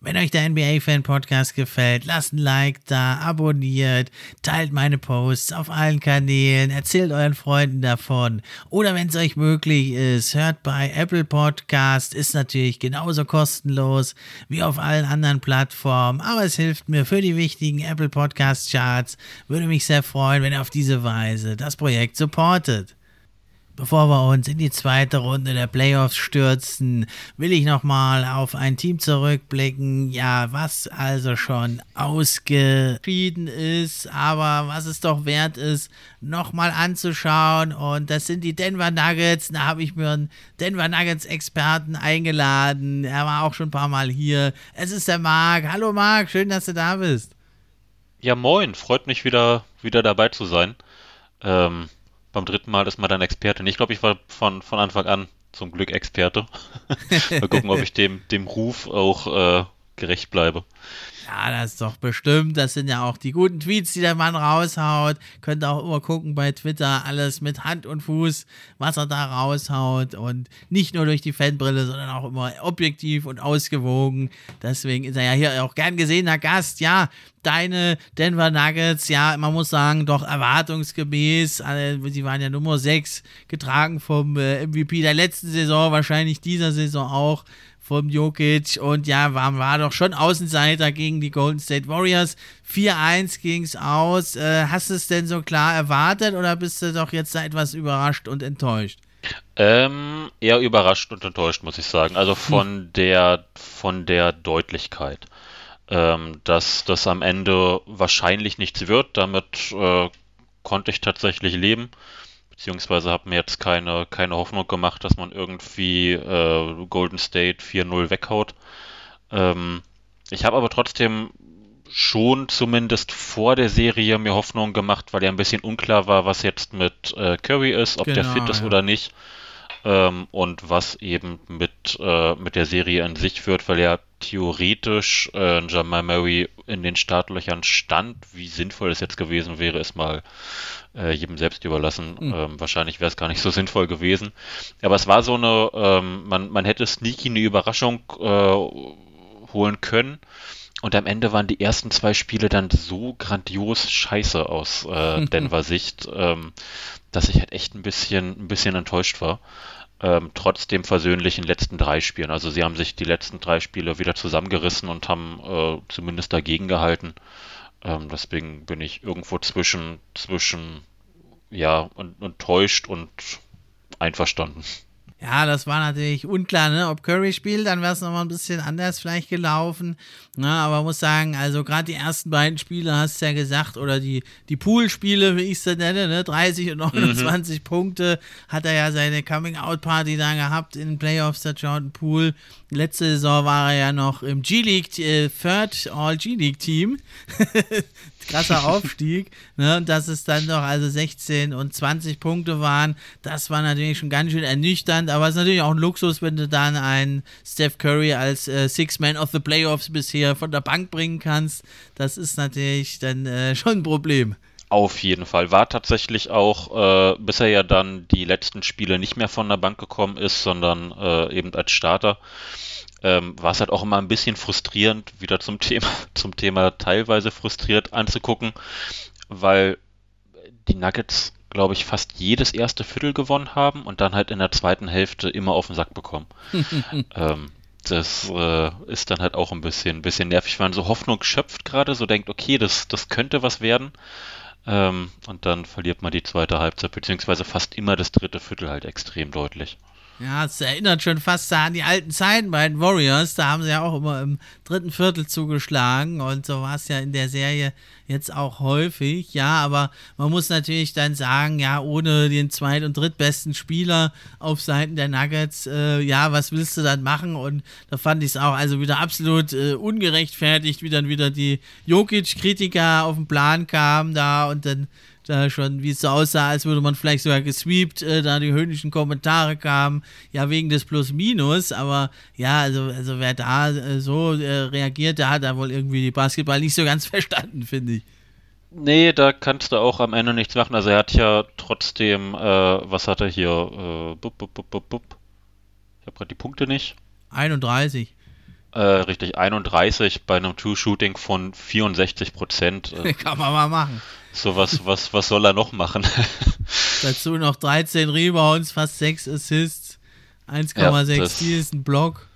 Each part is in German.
Wenn euch der NBA-Fan-Podcast gefällt, lasst ein Like da, abonniert, teilt meine Posts auf allen Kanälen, erzählt euren Freunden davon. Oder wenn es euch möglich ist, hört bei Apple Podcast, ist natürlich genauso kostenlos wie auf allen anderen Plattformen, aber es hilft mir für die wichtigen Apple Podcast Charts. Würde mich sehr freuen, wenn ihr auf diese Weise das Projekt supportet. Bevor wir uns in die zweite Runde der Playoffs stürzen, will ich nochmal auf ein Team zurückblicken, ja, was also schon ausgeschieden ist, aber was es doch wert ist, nochmal anzuschauen. Und das sind die Denver Nuggets. Da habe ich mir einen Denver Nuggets Experten eingeladen. Er war auch schon ein paar Mal hier. Es ist der Marc. Hallo Marc, schön, dass du da bist. Ja, moin, freut mich wieder, wieder dabei zu sein. Ähm, beim dritten Mal ist man dann Experte. Ich glaube, ich war von, von Anfang an zum Glück Experte. Mal gucken, ob ich dem, dem Ruf auch äh, gerecht bleibe. Ja, das ist doch bestimmt. Das sind ja auch die guten Tweets, die der Mann raushaut. Könnt auch immer gucken bei Twitter. Alles mit Hand und Fuß, was er da raushaut. Und nicht nur durch die Fanbrille, sondern auch immer objektiv und ausgewogen. Deswegen ist er ja hier auch gern gesehener Gast. Ja, deine Denver Nuggets, ja, man muss sagen, doch erwartungsgemäß. Sie waren ja Nummer 6, getragen vom äh, MVP der letzten Saison, wahrscheinlich dieser Saison auch vom Jokic und ja, war, war doch schon Außenseiter gegen die Golden State Warriors. 4-1 ging es aus. Äh, hast du es denn so klar erwartet oder bist du doch jetzt da etwas überrascht und enttäuscht? Ähm, eher überrascht und enttäuscht, muss ich sagen. Also von hm. der von der Deutlichkeit. Ähm, dass das am Ende wahrscheinlich nichts wird, damit äh, konnte ich tatsächlich leben beziehungsweise habe mir jetzt keine, keine Hoffnung gemacht, dass man irgendwie äh, Golden State 4-0 weghaut. Ähm, ich habe aber trotzdem schon zumindest vor der Serie mir Hoffnung gemacht, weil ja ein bisschen unklar war, was jetzt mit äh, Curry ist, ob genau, der fit ist ja. oder nicht. Ähm, und was eben mit, äh, mit der Serie an sich wird, weil ja theoretisch äh, Jamal Murray in den Startlöchern stand. Wie sinnvoll es jetzt gewesen wäre, ist mal äh, jedem selbst überlassen. Mhm. Ähm, wahrscheinlich wäre es gar nicht so sinnvoll gewesen. Aber es war so eine, ähm, man, man hätte sneaky eine Überraschung äh, holen können. Und am Ende waren die ersten zwei Spiele dann so grandios scheiße aus äh, Denver Sicht, ähm, dass ich halt echt ein bisschen, ein bisschen enttäuscht war. Ähm, trotzdem versöhnlich in den letzten drei Spielen. Also sie haben sich die letzten drei Spiele wieder zusammengerissen und haben äh, zumindest dagegen gehalten. Ähm, deswegen bin ich irgendwo zwischen, zwischen, ja, enttäuscht und einverstanden. Ja, das war natürlich unklar, ne? Ob Curry spielt, dann wäre es nochmal ein bisschen anders vielleicht gelaufen. Na, aber muss sagen, also gerade die ersten beiden Spiele hast du ja gesagt, oder die, die Pool-Spiele, wie ich sie nenne, ne? 30 und 29 mhm. Punkte hat er ja seine Coming-out-Party da gehabt in den Playoffs, der Jordan Poole. Letzte Saison war er ja noch im G-League, äh, Third All-G-League-Team. krasser Aufstieg. Ne? Und dass es dann doch also 16 und 20 Punkte waren, das war natürlich schon ganz schön ernüchternd. Aber es ist natürlich auch ein Luxus, wenn du dann einen Steph Curry als äh, Six Man of the Playoffs bisher von der Bank bringen kannst. Das ist natürlich dann äh, schon ein Problem. Auf jeden Fall. War tatsächlich auch, äh, bis er ja dann die letzten Spiele nicht mehr von der Bank gekommen ist, sondern äh, eben als Starter ähm, war es halt auch immer ein bisschen frustrierend, wieder zum Thema, zum Thema teilweise frustriert anzugucken, weil die Nuggets, glaube ich, fast jedes erste Viertel gewonnen haben und dann halt in der zweiten Hälfte immer auf den Sack bekommen. ähm, das äh, ist dann halt auch ein bisschen, ein bisschen nervig, wenn man so Hoffnung schöpft gerade, so denkt, okay, das, das könnte was werden. Ähm, und dann verliert man die zweite Halbzeit, beziehungsweise fast immer das dritte Viertel halt extrem deutlich. Ja, es erinnert schon fast an die alten Zeiten bei den Warriors. Da haben sie ja auch immer im dritten Viertel zugeschlagen und so war es ja in der Serie jetzt auch häufig. Ja, aber man muss natürlich dann sagen, ja, ohne den zweit- und drittbesten Spieler auf Seiten der Nuggets, äh, ja, was willst du dann machen? Und da fand ich es auch also wieder absolut äh, ungerechtfertigt, wie dann wieder die Jokic-Kritiker auf den Plan kamen da und dann da schon, wie es so aussah, als würde man vielleicht sogar gesweept, äh, da die höhnischen Kommentare kamen, ja, wegen des Plus-Minus, aber ja, also, also wer da äh, so äh, reagiert, der hat da wohl irgendwie die Basketball nicht so ganz verstanden, finde ich. Nee, da kannst du auch am Ende nichts machen. Also er hat ja trotzdem, äh, was hat er hier? Äh, bup, bup, bup, bup, bup. Ich habe gerade die Punkte nicht. 31. Äh, richtig, 31 bei einem True-Shooting von 64 Prozent. Kann man mal machen. So was, was, was soll er noch machen? Dazu noch 13 Rebounds, fast 6 Assists, 1,6 ja, Steals, ein Block.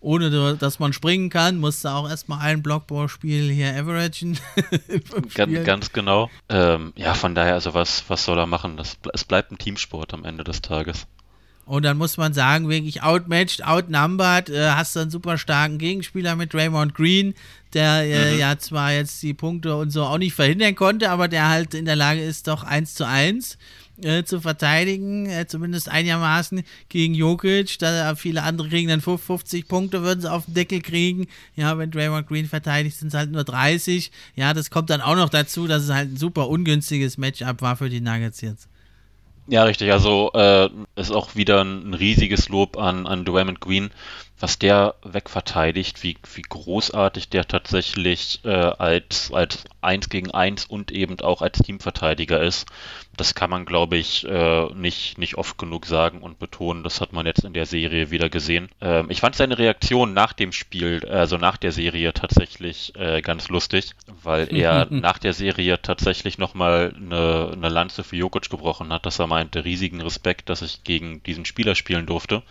Ohne dass man springen kann, musste auch erstmal ein Blockballspiel hier averagen. ganz, ganz genau. Ähm, ja, von daher, also was, was soll er machen? Das, es bleibt ein Teamsport am Ende des Tages. Und dann muss man sagen, wirklich outmatched, outnumbered, äh, hast du einen super starken Gegenspieler mit Raymond Green, der äh, mhm. ja zwar jetzt die Punkte und so auch nicht verhindern konnte, aber der halt in der Lage ist, doch 1 zu 1 äh, zu verteidigen, äh, zumindest einigermaßen gegen Jokic. Da viele andere kriegen dann 50 Punkte, würden sie auf den Deckel kriegen. Ja, wenn Draymond Green verteidigt, sind es halt nur 30. Ja, das kommt dann auch noch dazu, dass es halt ein super ungünstiges Matchup war für die Nuggets jetzt. Ja, richtig. Also äh, ist auch wieder ein riesiges Lob an, an Draymond Green, was der wegverteidigt, wie, wie großartig der tatsächlich äh, als, als 1 gegen 1 und eben auch als Teamverteidiger ist. Das kann man, glaube ich, äh, nicht, nicht oft genug sagen und betonen. Das hat man jetzt in der Serie wieder gesehen. Ähm, ich fand seine Reaktion nach dem Spiel, also nach der Serie tatsächlich äh, ganz lustig, weil er nach der Serie tatsächlich nochmal eine, eine Lanze für Jokic gebrochen hat, dass er meinte, riesigen Respekt, dass ich gegen diesen Spieler spielen durfte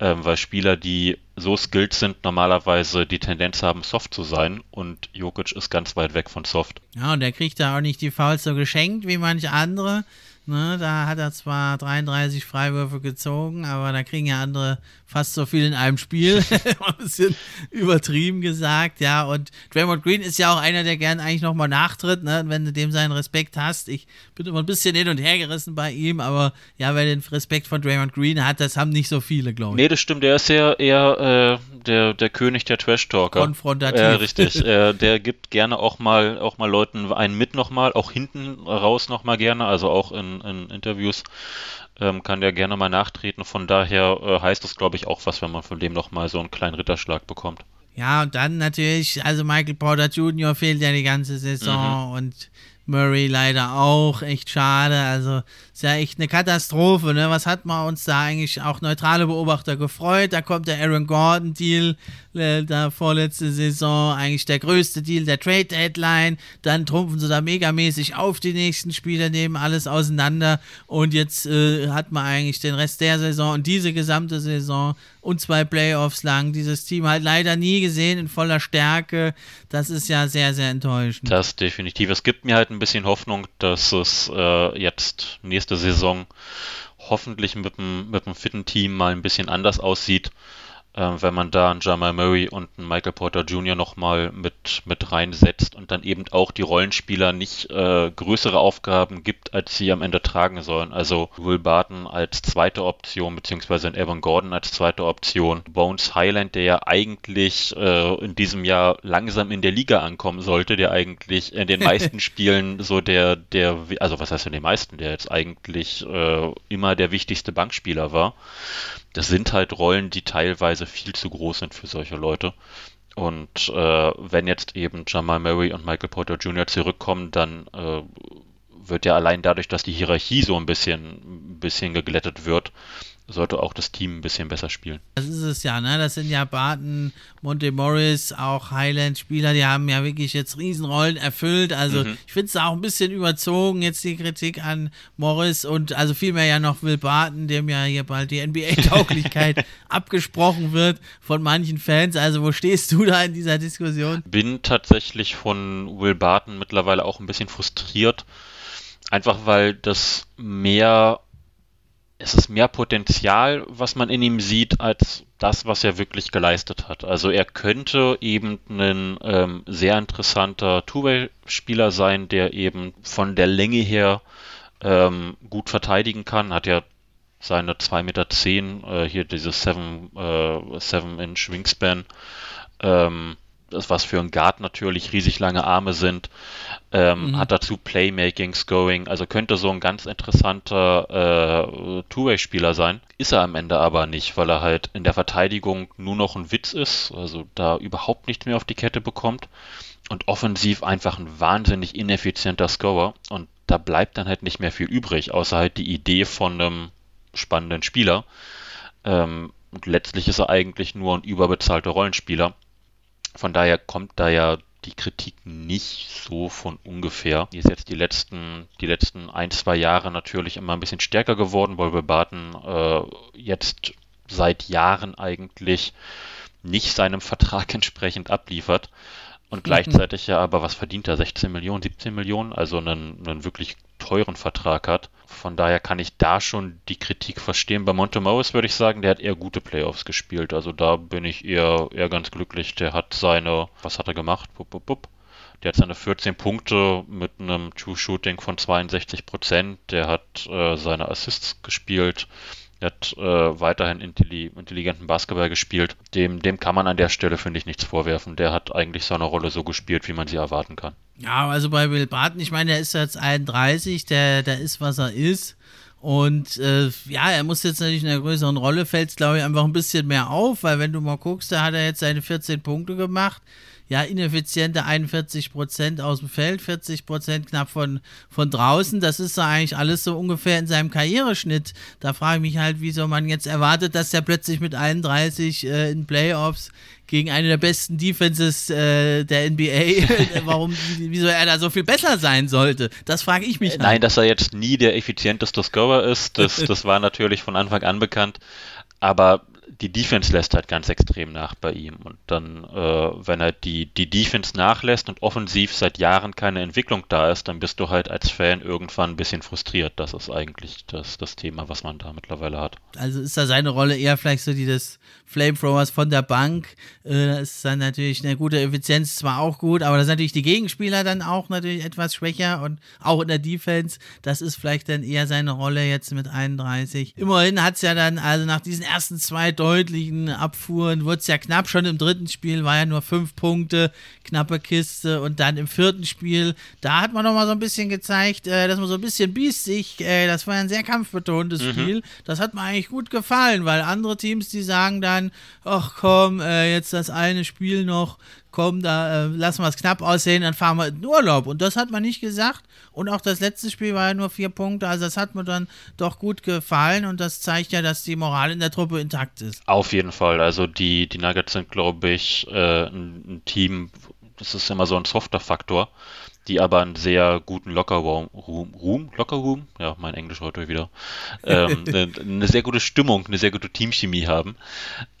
ähm, weil Spieler, die so skilled sind, normalerweise die Tendenz haben, soft zu sein und Jokic ist ganz weit weg von soft. Ja, und der kriegt da auch nicht die Fouls so geschenkt wie manche andere. Ne, da hat er zwar 33 Freiwürfe gezogen, aber da kriegen ja andere fast so viel in einem Spiel. ein bisschen übertrieben gesagt, ja. Und Draymond Green ist ja auch einer, der gern eigentlich nochmal nachtritt, ne? wenn du dem seinen Respekt hast. Ich bin immer ein bisschen hin und her gerissen bei ihm, aber ja, wer den Respekt von Draymond Green hat, das haben nicht so viele, glaube ich. Nee, das stimmt. Der ist ja eher äh, der, der König der Trash-Talker. Konfrontativ. Äh, richtig. äh, der gibt gerne auch mal, auch mal Leuten einen mit nochmal, auch hinten raus nochmal gerne, also auch in in, Interviews, ähm, kann der gerne mal nachtreten. Von daher äh, heißt es, glaube ich, auch was, wenn man von dem nochmal so einen kleinen Ritterschlag bekommt. Ja, und dann natürlich, also Michael Porter Jr. fehlt ja die ganze Saison mhm. und Murray leider auch. Echt schade. Also ist ja echt eine Katastrophe. Ne? Was hat man uns da eigentlich auch neutrale Beobachter gefreut? Da kommt der Aaron Gordon-Deal äh, vorletzte Saison. Eigentlich der größte Deal der Trade Deadline. Dann trumpfen sie da megamäßig auf die nächsten Spiele, nehmen alles auseinander. Und jetzt äh, hat man eigentlich den Rest der Saison und diese gesamte Saison und zwei Playoffs lang dieses Team halt leider nie gesehen in voller Stärke. Das ist ja sehr, sehr enttäuschend. Das definitiv. Es gibt mir halt ein bisschen Hoffnung, dass es äh, jetzt nächste Saison hoffentlich mit einem, mit einem fitten Team mal ein bisschen anders aussieht wenn man da einen Jamal Murray und einen Michael Porter Jr. nochmal mit, mit reinsetzt und dann eben auch die Rollenspieler nicht äh, größere Aufgaben gibt, als sie am Ende tragen sollen. Also Will Barton als zweite Option, beziehungsweise Evan Gordon als zweite Option. Bones Highland, der ja eigentlich äh, in diesem Jahr langsam in der Liga ankommen sollte, der eigentlich in den meisten Spielen so der, der, also was heißt in den meisten, der jetzt eigentlich äh, immer der wichtigste Bankspieler war das sind halt Rollen, die teilweise viel zu groß sind für solche Leute. Und äh, wenn jetzt eben Jamal Murray und Michael Porter Jr. zurückkommen, dann äh, wird ja allein dadurch, dass die Hierarchie so ein bisschen, ein bisschen geglättet wird, sollte auch das Team ein bisschen besser spielen. Das ist es ja, ne? Das sind ja Barton, Monte Morris, auch Highland-Spieler, die haben ja wirklich jetzt Riesenrollen erfüllt. Also mhm. ich finde es auch ein bisschen überzogen, jetzt die Kritik an Morris und also vielmehr ja noch Will Barton, dem ja hier bald die NBA-Tauglichkeit abgesprochen wird von manchen Fans. Also wo stehst du da in dieser Diskussion? Bin tatsächlich von Will Barton mittlerweile auch ein bisschen frustriert. Einfach weil das mehr es ist mehr Potenzial, was man in ihm sieht, als das, was er wirklich geleistet hat. Also er könnte eben ein ähm, sehr interessanter Two-Way-Spieler sein, der eben von der Länge her ähm, gut verteidigen kann. Hat ja seine 2,10 Meter, äh, hier dieses 7-Inch äh, Wingspan. Ähm, das was für ein Guard natürlich riesig lange Arme sind, ähm, mhm. hat dazu Playmaking, Scoring, also könnte so ein ganz interessanter äh, Two-Way-Spieler sein. Ist er am Ende aber nicht, weil er halt in der Verteidigung nur noch ein Witz ist, also da überhaupt nichts mehr auf die Kette bekommt und offensiv einfach ein wahnsinnig ineffizienter Scorer und da bleibt dann halt nicht mehr viel übrig, außer halt die Idee von einem spannenden Spieler. Ähm, und letztlich ist er eigentlich nur ein überbezahlter Rollenspieler von daher kommt da ja die Kritik nicht so von ungefähr. Die ist jetzt die letzten, die letzten ein, zwei Jahre natürlich immer ein bisschen stärker geworden, weil wir Barton äh, jetzt seit Jahren eigentlich nicht seinem Vertrag entsprechend abliefert. Und gleichzeitig ja aber, was verdient er? 16 Millionen, 17 Millionen, also einen, einen wirklich teuren Vertrag hat. Von daher kann ich da schon die Kritik verstehen. Bei Montemorris würde ich sagen, der hat eher gute Playoffs gespielt. Also da bin ich eher, eher ganz glücklich. Der hat seine, was hat er gemacht? Bup, bup, bup. Der hat seine 14 Punkte mit einem True Shooting von 62 Prozent. Der hat äh, seine Assists gespielt. Er hat äh, weiterhin intelli intelligenten Basketball gespielt. Dem, dem kann man an der Stelle, finde ich, nichts vorwerfen. Der hat eigentlich seine Rolle so gespielt, wie man sie erwarten kann. Ja, also bei Will Barton, ich meine, der ist jetzt 31, der, der ist, was er ist. Und äh, ja, er muss jetzt natürlich in einer größeren Rolle, fällt es, glaube ich, einfach ein bisschen mehr auf, weil wenn du mal guckst, da hat er jetzt seine 14 Punkte gemacht ja, ineffiziente 41 Prozent aus dem Feld, 40 Prozent knapp von, von draußen. Das ist so eigentlich alles so ungefähr in seinem Karriereschnitt. Da frage ich mich halt, wieso man jetzt erwartet, dass er plötzlich mit 31 äh, in Playoffs gegen eine der besten Defenses äh, der NBA, warum, wieso er da so viel besser sein sollte. Das frage ich mich. Halt. Nein, dass er jetzt nie der effizienteste Scorer ist, das, das war natürlich von Anfang an bekannt. Aber die Defense lässt halt ganz extrem nach bei ihm. Und dann, äh, wenn er die, die Defense nachlässt und offensiv seit Jahren keine Entwicklung da ist, dann bist du halt als Fan irgendwann ein bisschen frustriert. Das ist eigentlich das, das Thema, was man da mittlerweile hat. Also ist da seine Rolle eher vielleicht so die des Flamethrowers von der Bank. Äh, ist dann natürlich eine gute Effizienz, zwar auch gut, aber das sind natürlich die Gegenspieler dann auch natürlich etwas schwächer und auch in der Defense. Das ist vielleicht dann eher seine Rolle jetzt mit 31. Immerhin hat es ja dann, also nach diesen ersten zwei deutlichen Abfuhren, wurde es ja knapp. Schon im dritten Spiel war ja nur fünf Punkte, knappe Kiste. Und dann im vierten Spiel, da hat man noch mal so ein bisschen gezeigt, äh, dass man so ein bisschen biestig, äh, das war ein sehr kampfbetontes mhm. Spiel. Das hat mir eigentlich gut gefallen, weil andere Teams, die sagen dann, dann, ach komm, äh, jetzt das eine Spiel noch, komm, da äh, lassen wir es knapp aussehen, dann fahren wir in den Urlaub. Und das hat man nicht gesagt. Und auch das letzte Spiel war ja nur vier Punkte, also das hat mir dann doch gut gefallen und das zeigt ja, dass die Moral in der Truppe intakt ist. Auf jeden Fall. Also die, die Nuggets sind, glaube ich, äh, ein, ein Team, das ist immer so ein softer Faktor die aber einen sehr guten Lockerroom, Room, Lockerroom, ja, mein Englisch heute wieder, ähm, eine, eine, sehr gute Stimmung, eine sehr gute Teamchemie haben.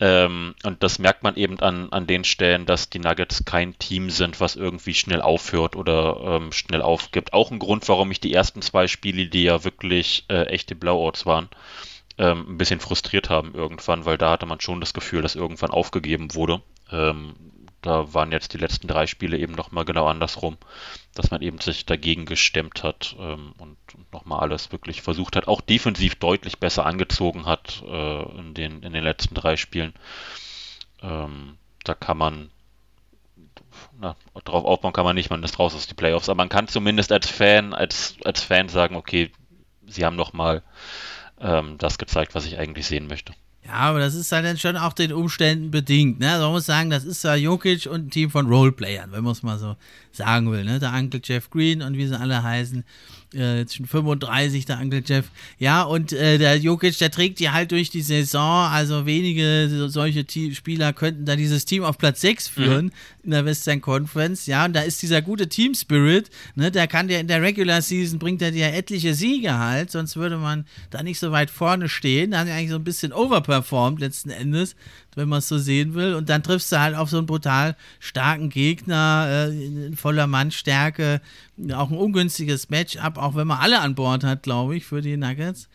Ähm, und das merkt man eben an, an den Stellen, dass die Nuggets kein Team sind, was irgendwie schnell aufhört oder ähm, schnell aufgibt. Auch ein Grund, warum ich die ersten zwei Spiele, die ja wirklich äh, echte Blowouts waren, ähm, ein bisschen frustriert haben irgendwann, weil da hatte man schon das Gefühl, dass irgendwann aufgegeben wurde. Ähm, da waren jetzt die letzten drei Spiele eben nochmal genau andersrum, dass man eben sich dagegen gestemmt hat ähm, und, und nochmal alles wirklich versucht hat, auch defensiv deutlich besser angezogen hat äh, in, den, in den letzten drei Spielen. Ähm, da kann man na, drauf aufbauen kann man nicht, man ist raus aus die Playoffs, aber man kann zumindest als Fan, als, als Fan sagen, okay, sie haben nochmal ähm, das gezeigt, was ich eigentlich sehen möchte. Ja, aber das ist halt dann schon auch den Umständen bedingt. Ne? Also man muss sagen, das ist ja Jokic und ein Team von Roleplayern, wenn man es mal so sagen will. Ne? Der Uncle Jeff Green und wie sie alle heißen äh, jetzt schon 35, der Uncle Jeff. Ja, und äh, der Jokic, der trägt die halt durch die Saison. Also wenige solche T Spieler könnten da dieses Team auf Platz 6 führen mhm. in der Western Conference. Ja, und da ist dieser gute Team Spirit, ne, der kann dir in der Regular Season, bringt er dir etliche Siege halt, sonst würde man da nicht so weit vorne stehen. Da haben die eigentlich so ein bisschen overperformed letzten Endes wenn man es so sehen will. Und dann triffst du halt auf so einen brutal starken Gegner äh, in voller Mannstärke. Auch ein ungünstiges Matchup, auch wenn man alle an Bord hat, glaube ich, für die Nuggets.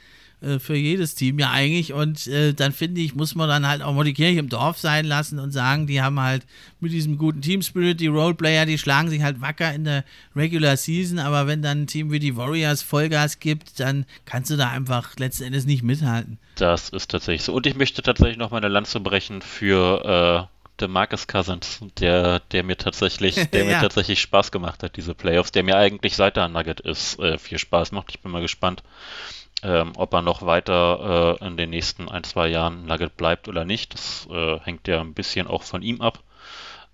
Äh, für jedes Team ja eigentlich. Und äh, dann finde ich, muss man dann halt auch mal die Kirche im Dorf sein lassen und sagen, die haben halt mit diesem guten Team Spirit, die Roleplayer, die schlagen sich halt wacker in der Regular Season, aber wenn dann ein Team wie die Warriors Vollgas gibt, dann kannst du da einfach letzten Endes nicht mithalten. Das ist tatsächlich so. Und ich möchte tatsächlich noch meine Lanze brechen für äh, der Marcus Cousins, der, der mir tatsächlich, der ja. mir tatsächlich Spaß gemacht hat, diese Playoffs, der mir eigentlich seit er Nugget ist, äh, viel Spaß macht. Ich bin mal gespannt, ähm, ob er noch weiter äh, in den nächsten ein, zwei Jahren Nugget bleibt oder nicht. Das äh, hängt ja ein bisschen auch von ihm ab,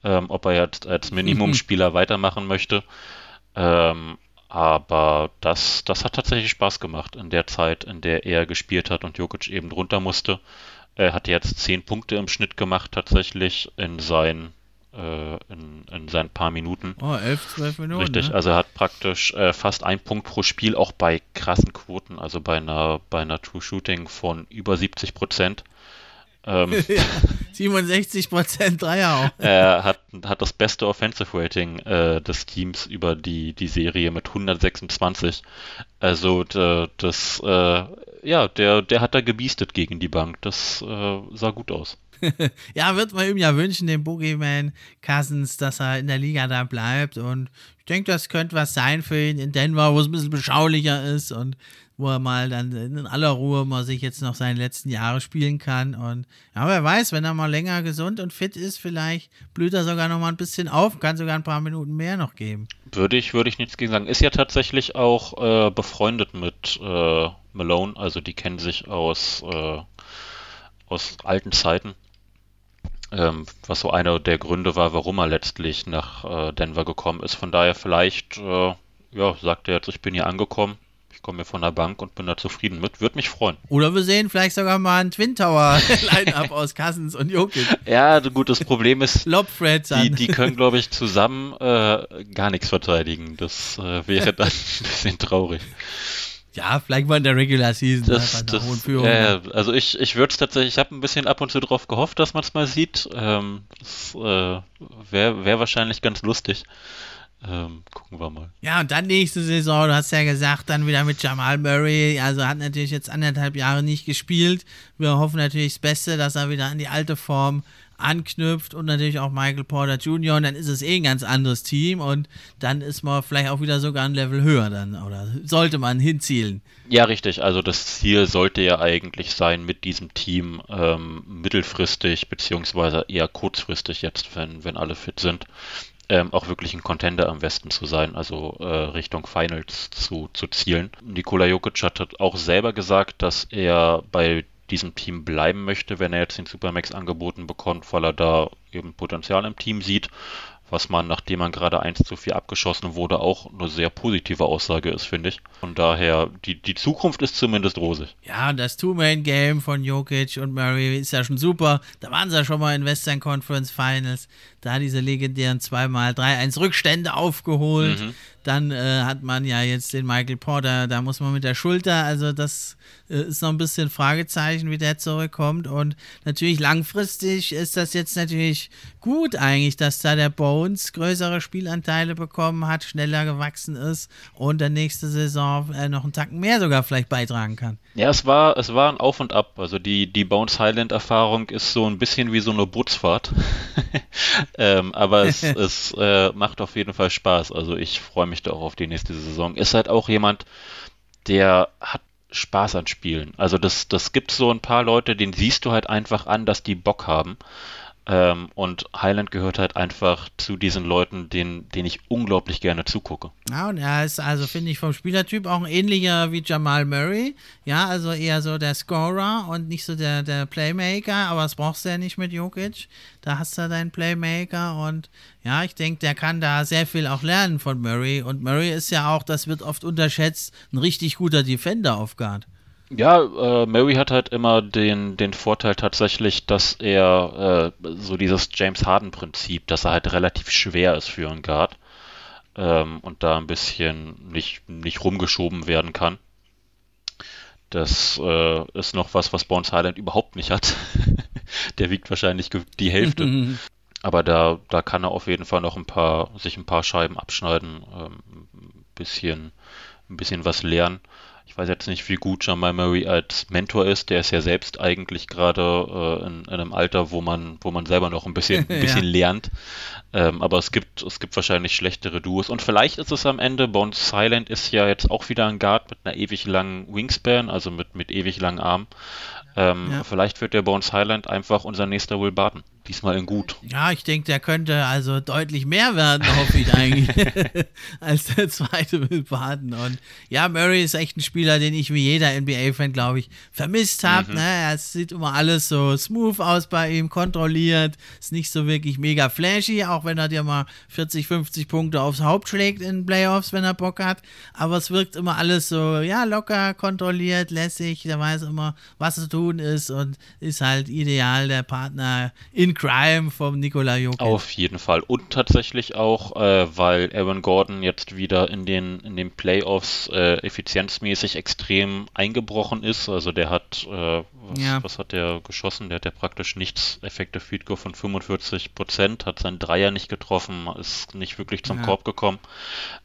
ähm, ob er jetzt als Minimumspieler weitermachen möchte. Ähm, aber das, das hat tatsächlich Spaß gemacht in der Zeit, in der er gespielt hat und Jokic eben drunter musste. Er hat jetzt 10 Punkte im Schnitt gemacht, tatsächlich in seinen, äh, in, in seinen paar Minuten. Oh, 11, 12 Minuten. Richtig, ne? also er hat praktisch äh, fast ein Punkt pro Spiel, auch bei krassen Quoten, also bei einer, bei einer True Shooting von über 70 Prozent. Ähm, ja, 67% Dreier auch. Er hat, hat das beste Offensive Rating äh, des Teams über die, die Serie mit 126. Also das, äh, ja, der, der hat da gebiestet gegen die Bank. Das äh, sah gut aus. ja, wird man ihm ja wünschen, dem Boogeyman Cousins, dass er in der Liga da bleibt. Und ich denke, das könnte was sein für ihn in Denver, wo es ein bisschen beschaulicher ist und wo er mal dann in aller Ruhe mal sich jetzt noch seine letzten Jahre spielen kann. Und ja, wer weiß, wenn er mal länger gesund und fit ist, vielleicht blüht er sogar noch mal ein bisschen auf, kann sogar ein paar Minuten mehr noch geben. Würde ich, würde ich nichts gegen sagen. Ist ja tatsächlich auch äh, befreundet mit äh, Malone, also die kennen sich aus, äh, aus alten Zeiten. Ähm, was so einer der Gründe war, warum er letztlich nach äh, Denver gekommen ist. Von daher vielleicht, äh, ja, sagt er jetzt, ich bin hier angekommen, ich komme hier von der Bank und bin da zufrieden mit. Würde mich freuen. Oder wir sehen vielleicht sogar mal ein Twin Tower Line-Up aus Cousins und Jokic. Ja, gut, das Problem ist, die, die können, glaube ich, zusammen äh, gar nichts verteidigen. Das äh, wäre dann ein bisschen traurig. Ja, vielleicht mal in der Regular Season. Das, das, ja, also ich, ich würde es tatsächlich, ich habe ein bisschen ab und zu drauf gehofft, dass man es mal sieht. Ähm, das äh, wäre wär wahrscheinlich ganz lustig. Ähm, gucken wir mal. Ja, und dann nächste Saison, du hast ja gesagt, dann wieder mit Jamal Murray. Also hat natürlich jetzt anderthalb Jahre nicht gespielt. Wir hoffen natürlich das Beste, dass er wieder an die alte Form anknüpft und natürlich auch Michael Porter Jr. Dann ist es eh ein ganz anderes Team und dann ist man vielleicht auch wieder sogar ein Level höher dann oder sollte man hinzielen. Ja, richtig. Also das Ziel sollte ja eigentlich sein, mit diesem Team ähm, mittelfristig beziehungsweise eher kurzfristig jetzt, wenn, wenn alle fit sind, ähm, auch wirklich ein Contender am Westen zu sein, also äh, Richtung Finals zu, zu zielen. Nikola Jokic hat auch selber gesagt, dass er bei diesem Team bleiben möchte, wenn er jetzt den Supermax angeboten bekommt, weil er da eben Potenzial im Team sieht was man, nachdem man gerade 1 zu 4 abgeschossen wurde, auch eine sehr positive Aussage ist, finde ich. Von daher, die, die Zukunft ist zumindest rosig. Ja, das Two-Man-Game von Jokic und Murray ist ja schon super. Da waren sie ja schon mal in Western Conference Finals. Da diese legendären 2x 3-1 Rückstände aufgeholt. Mhm. Dann äh, hat man ja jetzt den Michael Porter, da muss man mit der Schulter, also das äh, ist noch ein bisschen Fragezeichen, wie der zurückkommt. Und natürlich langfristig ist das jetzt natürlich gut eigentlich, dass da der Bones größere Spielanteile bekommen hat, schneller gewachsen ist und der nächste Saison äh, noch einen Tacken mehr sogar vielleicht beitragen kann. Ja, es war, es war ein Auf und Ab. Also die, die Bones Highland-Erfahrung ist so ein bisschen wie so eine Bootsfahrt. ähm, aber es, es äh, macht auf jeden Fall Spaß. Also ich freue mich da auch auf die nächste Saison. Ist halt auch jemand, der hat Spaß an Spielen. Also das, das gibt so ein paar Leute, denen siehst du halt einfach an, dass die Bock haben. Ähm, und Highland gehört halt einfach zu diesen Leuten, denen, denen ich unglaublich gerne zugucke. Ja, und er ist also, finde ich, vom Spielertyp auch ein ähnlicher wie Jamal Murray. Ja, also eher so der Scorer und nicht so der, der Playmaker, aber das brauchst du ja nicht mit Jokic. Da hast du deinen Playmaker und ja, ich denke, der kann da sehr viel auch lernen von Murray. Und Murray ist ja auch, das wird oft unterschätzt, ein richtig guter Defender auf Guard. Ja, äh, Murray hat halt immer den, den Vorteil tatsächlich, dass er äh, so dieses James Harden-Prinzip, dass er halt relativ schwer ist für einen Guard ähm, und da ein bisschen nicht, nicht rumgeschoben werden kann. Das äh, ist noch was, was Bones Highland überhaupt nicht hat. Der wiegt wahrscheinlich die Hälfte. Aber da, da kann er auf jeden Fall noch ein paar, sich ein paar Scheiben abschneiden, ähm, ein bisschen, ein bisschen was lernen weiß jetzt nicht, wie gut Jamal Murray als Mentor ist. Der ist ja selbst eigentlich gerade äh, in, in, einem Alter, wo man, wo man selber noch ein bisschen, ein bisschen ja. lernt. Ähm, aber es gibt, es gibt wahrscheinlich schlechtere Duos. Und vielleicht ist es am Ende, Bones Silent ist ja jetzt auch wieder ein Guard mit einer ewig langen Wingspan, also mit, mit ewig langen Armen. Ähm, ja. Vielleicht wird der Bones Highland einfach unser nächster Will Barton. Diesmal in gut. Ja, ich denke, der könnte also deutlich mehr werden, hoffe ich eigentlich, als der zweite Will Barton. Und ja, Murray ist echt ein Spieler, den ich wie jeder NBA-Fan, glaube ich, vermisst habe. Mhm. Ne? Es sieht immer alles so smooth aus bei ihm, kontrolliert, ist nicht so wirklich mega flashy, auch wenn er dir mal 40, 50 Punkte aufs Haupt schlägt in Playoffs, wenn er Bock hat. Aber es wirkt immer alles so, ja, locker, kontrolliert, lässig. Der weiß immer, was zu tun ist und ist halt ideal der Partner in Crime vom Nikola Jokic. Auf jeden Fall. Und tatsächlich auch, äh, weil Aaron Gordon jetzt wieder in den, in den Playoffs äh, effizienzmäßig extrem eingebrochen ist. Also der hat, äh, was, ja. was, hat der geschossen? Der hat ja praktisch nichts Effekte Field Goal von 45 Prozent, hat seinen Dreier nicht getroffen, ist nicht wirklich zum ja. Korb gekommen.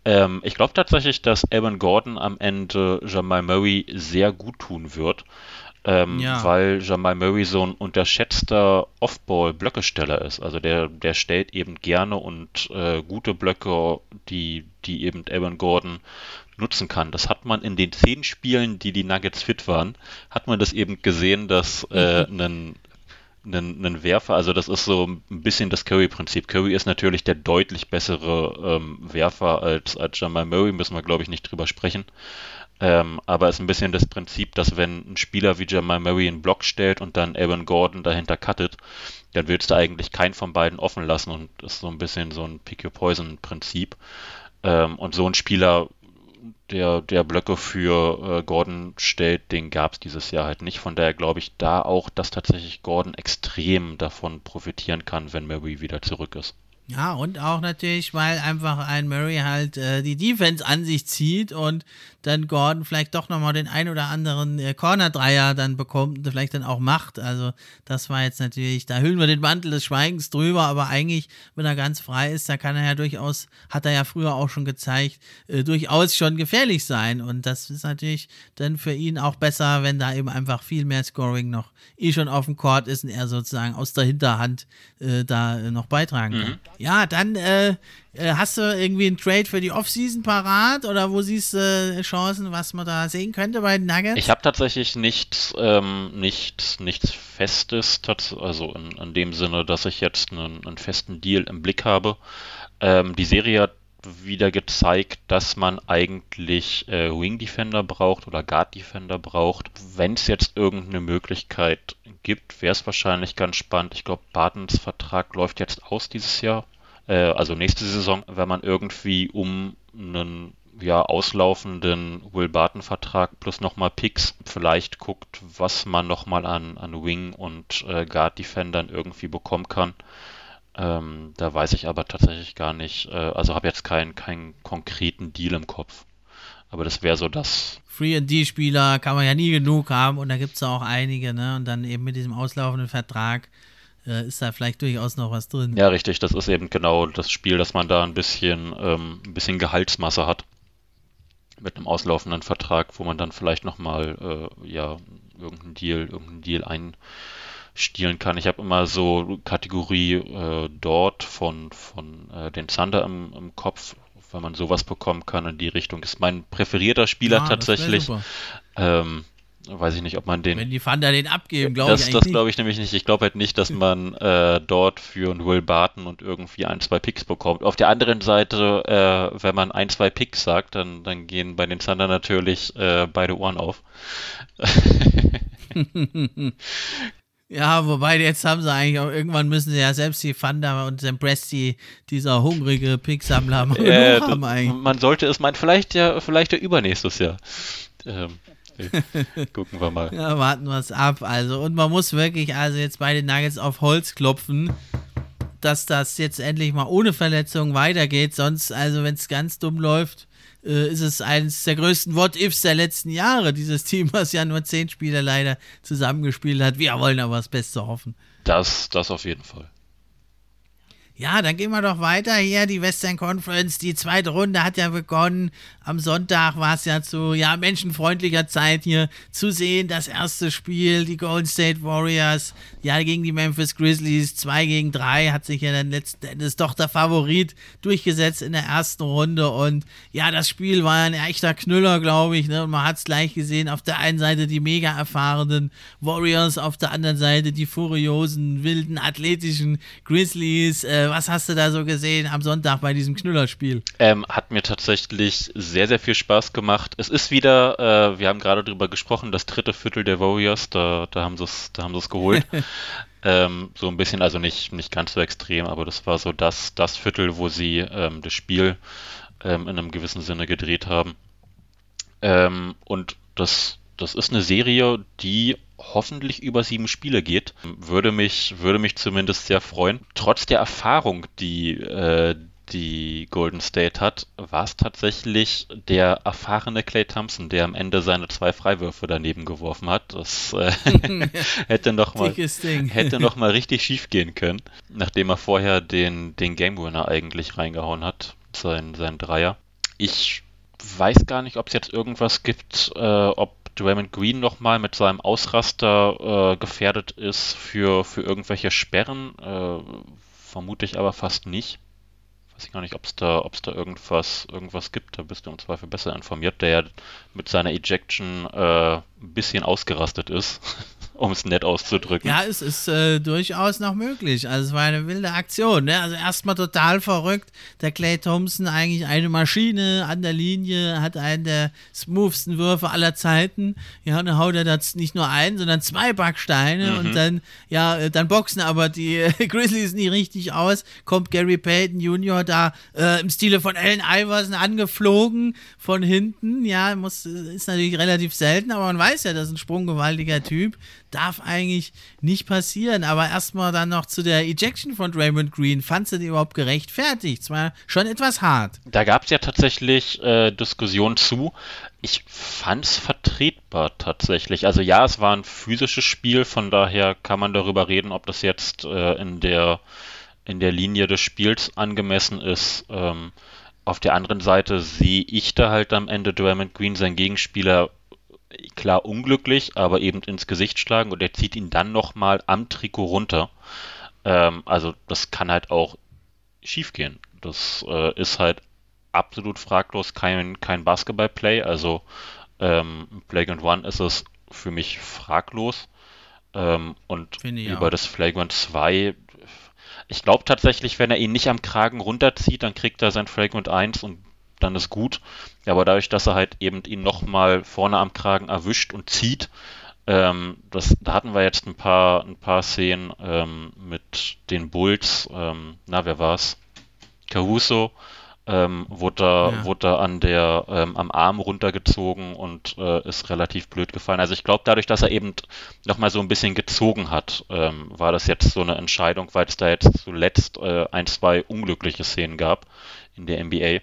Ähm, ich glaube tatsächlich, dass Aaron Gordon am Ende Jamal Murray sehr gut tun wird ähm, ja. weil Jamal Murray so ein unterschätzter Off-Ball-Blöckesteller ist. Also der, der stellt eben gerne und äh, gute Blöcke, die, die eben Aaron Gordon nutzen kann. Das hat man in den zehn Spielen, die die Nuggets fit waren, hat man das eben gesehen, dass äh, ein einen, einen Werfer, also das ist so ein bisschen das Curry-Prinzip. Curry ist natürlich der deutlich bessere ähm, Werfer als, als Jamal Murray, müssen wir glaube ich nicht drüber sprechen. Ähm, aber es ist ein bisschen das Prinzip, dass wenn ein Spieler wie Jamal Murray einen Block stellt und dann Aaron Gordon dahinter cuttet, dann willst du eigentlich keinen von beiden offen lassen und das ist so ein bisschen so ein Pick-Your-Poison-Prinzip. Ähm, und so ein Spieler, der, der Blöcke für äh, Gordon stellt, den gab es dieses Jahr halt nicht. Von daher glaube ich da auch, dass tatsächlich Gordon extrem davon profitieren kann, wenn Murray wieder zurück ist. Ja, und auch natürlich, weil einfach ein Murray halt äh, die Defense an sich zieht und dann Gordon vielleicht doch nochmal den ein oder anderen äh, Corner-Dreier dann bekommt und vielleicht dann auch macht. Also das war jetzt natürlich, da hüllen wir den Mantel des Schweigens drüber, aber eigentlich, wenn er ganz frei ist, da kann er ja durchaus, hat er ja früher auch schon gezeigt, äh, durchaus schon gefährlich sein. Und das ist natürlich dann für ihn auch besser, wenn da eben einfach viel mehr Scoring noch eh schon auf dem Court ist und er sozusagen aus der Hinterhand äh, da äh, noch beitragen kann. Mhm. Ja, dann äh, äh, hast du irgendwie einen Trade für die Offseason parat oder wo siehst du äh, Chancen, was man da sehen könnte bei den Nuggets? Ich habe tatsächlich nichts, ähm, nichts, nichts Festes, also in, in, dem Sinne, dass ich jetzt einen, einen festen Deal im Blick habe. Ähm, die Serie hat wieder gezeigt, dass man eigentlich äh, Wing Defender braucht oder Guard Defender braucht. Wenn es jetzt irgendeine Möglichkeit gibt, wäre es wahrscheinlich ganz spannend. Ich glaube, Bartens Vertrag läuft jetzt aus dieses Jahr äh, also nächste Saison, wenn man irgendwie um einen ja, auslaufenden Will Barton-Vertrag plus nochmal Picks vielleicht guckt, was man nochmal an, an Wing und äh, Guard-Defendern irgendwie bekommen kann. Ähm, da weiß ich aber tatsächlich gar nicht, äh, also habe jetzt keinen keinen konkreten Deal im Kopf. Aber das wäre so das. Free-and-D-Spieler kann man ja nie genug haben und da gibt es auch einige, ne? Und dann eben mit diesem auslaufenden Vertrag äh, ist da vielleicht durchaus noch was drin. Ja, richtig. Das ist eben genau das Spiel, dass man da ein bisschen, ähm, ein bisschen Gehaltsmasse hat. Mit einem auslaufenden Vertrag, wo man dann vielleicht nochmal, äh, ja, irgendeinen Deal, irgendeinen Deal einstielen kann. Ich habe immer so Kategorie äh, dort von, von äh, den Thunder im, im Kopf, wenn man sowas bekommen kann in die Richtung. Ist mein präferierter Spieler ja, tatsächlich. Ähm, weiß ich nicht, ob man den. Wenn die Thunder den abgeben, glaube ich. Das, das glaube ich nämlich nicht. Ich glaube halt nicht, dass man äh, dort für einen Will Barton und irgendwie ein, zwei Picks bekommt. Auf der anderen Seite, äh, wenn man ein, zwei Picks sagt, dann, dann gehen bei den Thunder natürlich äh, beide Ohren auf. Ja, wobei jetzt haben sie eigentlich auch irgendwann müssen sie ja selbst die Thunder und Presti, dieser hungrige Picksammler, äh, haben eigentlich. Man sollte es meinen, vielleicht ja, vielleicht ja übernächstes Jahr. Ähm, Gucken wir mal. Ja, warten wir es ab. Also, und man muss wirklich also jetzt bei den Nuggets auf Holz klopfen, dass das jetzt endlich mal ohne Verletzung weitergeht. Sonst, also wenn es ganz dumm läuft, äh, ist es eines der größten What-Ifs der letzten Jahre. Dieses Team, was ja nur zehn Spieler leider zusammengespielt hat. Wir wollen aber das Beste hoffen. Das, das auf jeden Fall. Ja, dann gehen wir doch weiter hier. Die Western Conference, die zweite Runde hat ja begonnen. Am Sonntag war es ja zu ja, menschenfreundlicher Zeit hier zu sehen. Das erste Spiel, die Golden State Warriors, ja, gegen die Memphis Grizzlies, 2 gegen 3, hat sich ja dann letzten Endes doch der Favorit durchgesetzt in der ersten Runde. Und ja, das Spiel war ein echter Knüller, glaube ich. Ne? Und man hat es gleich gesehen. Auf der einen Seite die mega erfahrenen Warriors, auf der anderen Seite die furiosen, wilden, athletischen Grizzlies. Äh, was hast du da so gesehen am Sonntag bei diesem Knüllerspiel? Ähm, hat mir tatsächlich sehr, sehr viel Spaß gemacht. Es ist wieder, äh, wir haben gerade darüber gesprochen, das dritte Viertel der Warriors, da, da haben sie es geholt. ähm, so ein bisschen, also nicht, nicht ganz so extrem, aber das war so das, das Viertel, wo sie ähm, das Spiel ähm, in einem gewissen Sinne gedreht haben. Ähm, und das, das ist eine Serie, die hoffentlich über sieben Spiele geht. Würde mich, würde mich zumindest sehr freuen. Trotz der Erfahrung, die, äh, die Golden State hat, war es tatsächlich der erfahrene Clay Thompson, der am Ende seine zwei Freiwürfe daneben geworfen hat. Das äh, hätte noch mal hätte noch mal richtig schief gehen können, nachdem er vorher den den Game Winner eigentlich reingehauen hat, sein sein Dreier. Ich weiß gar nicht, ob es jetzt irgendwas gibt, äh, ob Draymond Green nochmal mit seinem Ausraster äh, gefährdet ist für, für irgendwelche Sperren. Äh, vermute ich aber fast nicht. Weiß ich gar nicht, ob es da, ob's da irgendwas, irgendwas gibt. Da bist du im Zweifel besser informiert, der ja mit seiner Ejection äh, ein bisschen ausgerastet ist. um es nett auszudrücken. Ja, es ist äh, durchaus noch möglich. Also es war eine wilde Aktion. Ne? Also erstmal total verrückt. Der Clay Thompson eigentlich eine Maschine an der Linie, hat einen der smoothsten Würfe aller Zeiten. Ja, dann haut er das nicht nur einen, sondern zwei Backsteine mhm. und dann, ja, äh, dann boxen aber die äh, Grizzlies nie richtig aus. Kommt Gary Payton Jr. da äh, im Stile von Allen Iverson angeflogen von hinten. Ja, muss, ist natürlich relativ selten, aber man weiß ja, das ist ein sprunggewaltiger Typ darf eigentlich nicht passieren. Aber erstmal dann noch zu der Ejection von Draymond Green. Fandst du die überhaupt gerechtfertigt? Zwar schon etwas hart. Da gab es ja tatsächlich äh, Diskussionen zu. Ich fand es vertretbar tatsächlich. Also ja, es war ein physisches Spiel, von daher kann man darüber reden, ob das jetzt äh, in der in der Linie des Spiels angemessen ist. Ähm, auf der anderen Seite sehe ich da halt am Ende Draymond Green, sein Gegenspieler, klar unglücklich, aber eben ins Gesicht schlagen und er zieht ihn dann nochmal am Trikot runter. Ähm, also das kann halt auch schiefgehen. Das äh, ist halt absolut fraglos kein, kein Basketball-Play. Also ähm, Flagrant One ist es für mich fraglos. Ähm, und über auch. das Flagrant 2, ich glaube tatsächlich, wenn er ihn nicht am Kragen runterzieht, dann kriegt er sein Flagrant 1 und dann ist gut. Aber dadurch, dass er halt eben ihn nochmal vorne am Kragen erwischt und zieht, ähm, das, da hatten wir jetzt ein paar, ein paar Szenen ähm, mit den Bulls. Ähm, na, wer war's? Caruso ähm, wurde, da, ja. wurde da an der, ähm, am Arm runtergezogen und äh, ist relativ blöd gefallen. Also ich glaube, dadurch, dass er eben nochmal so ein bisschen gezogen hat, ähm, war das jetzt so eine Entscheidung, weil es da jetzt zuletzt äh, ein, zwei unglückliche Szenen gab in der NBA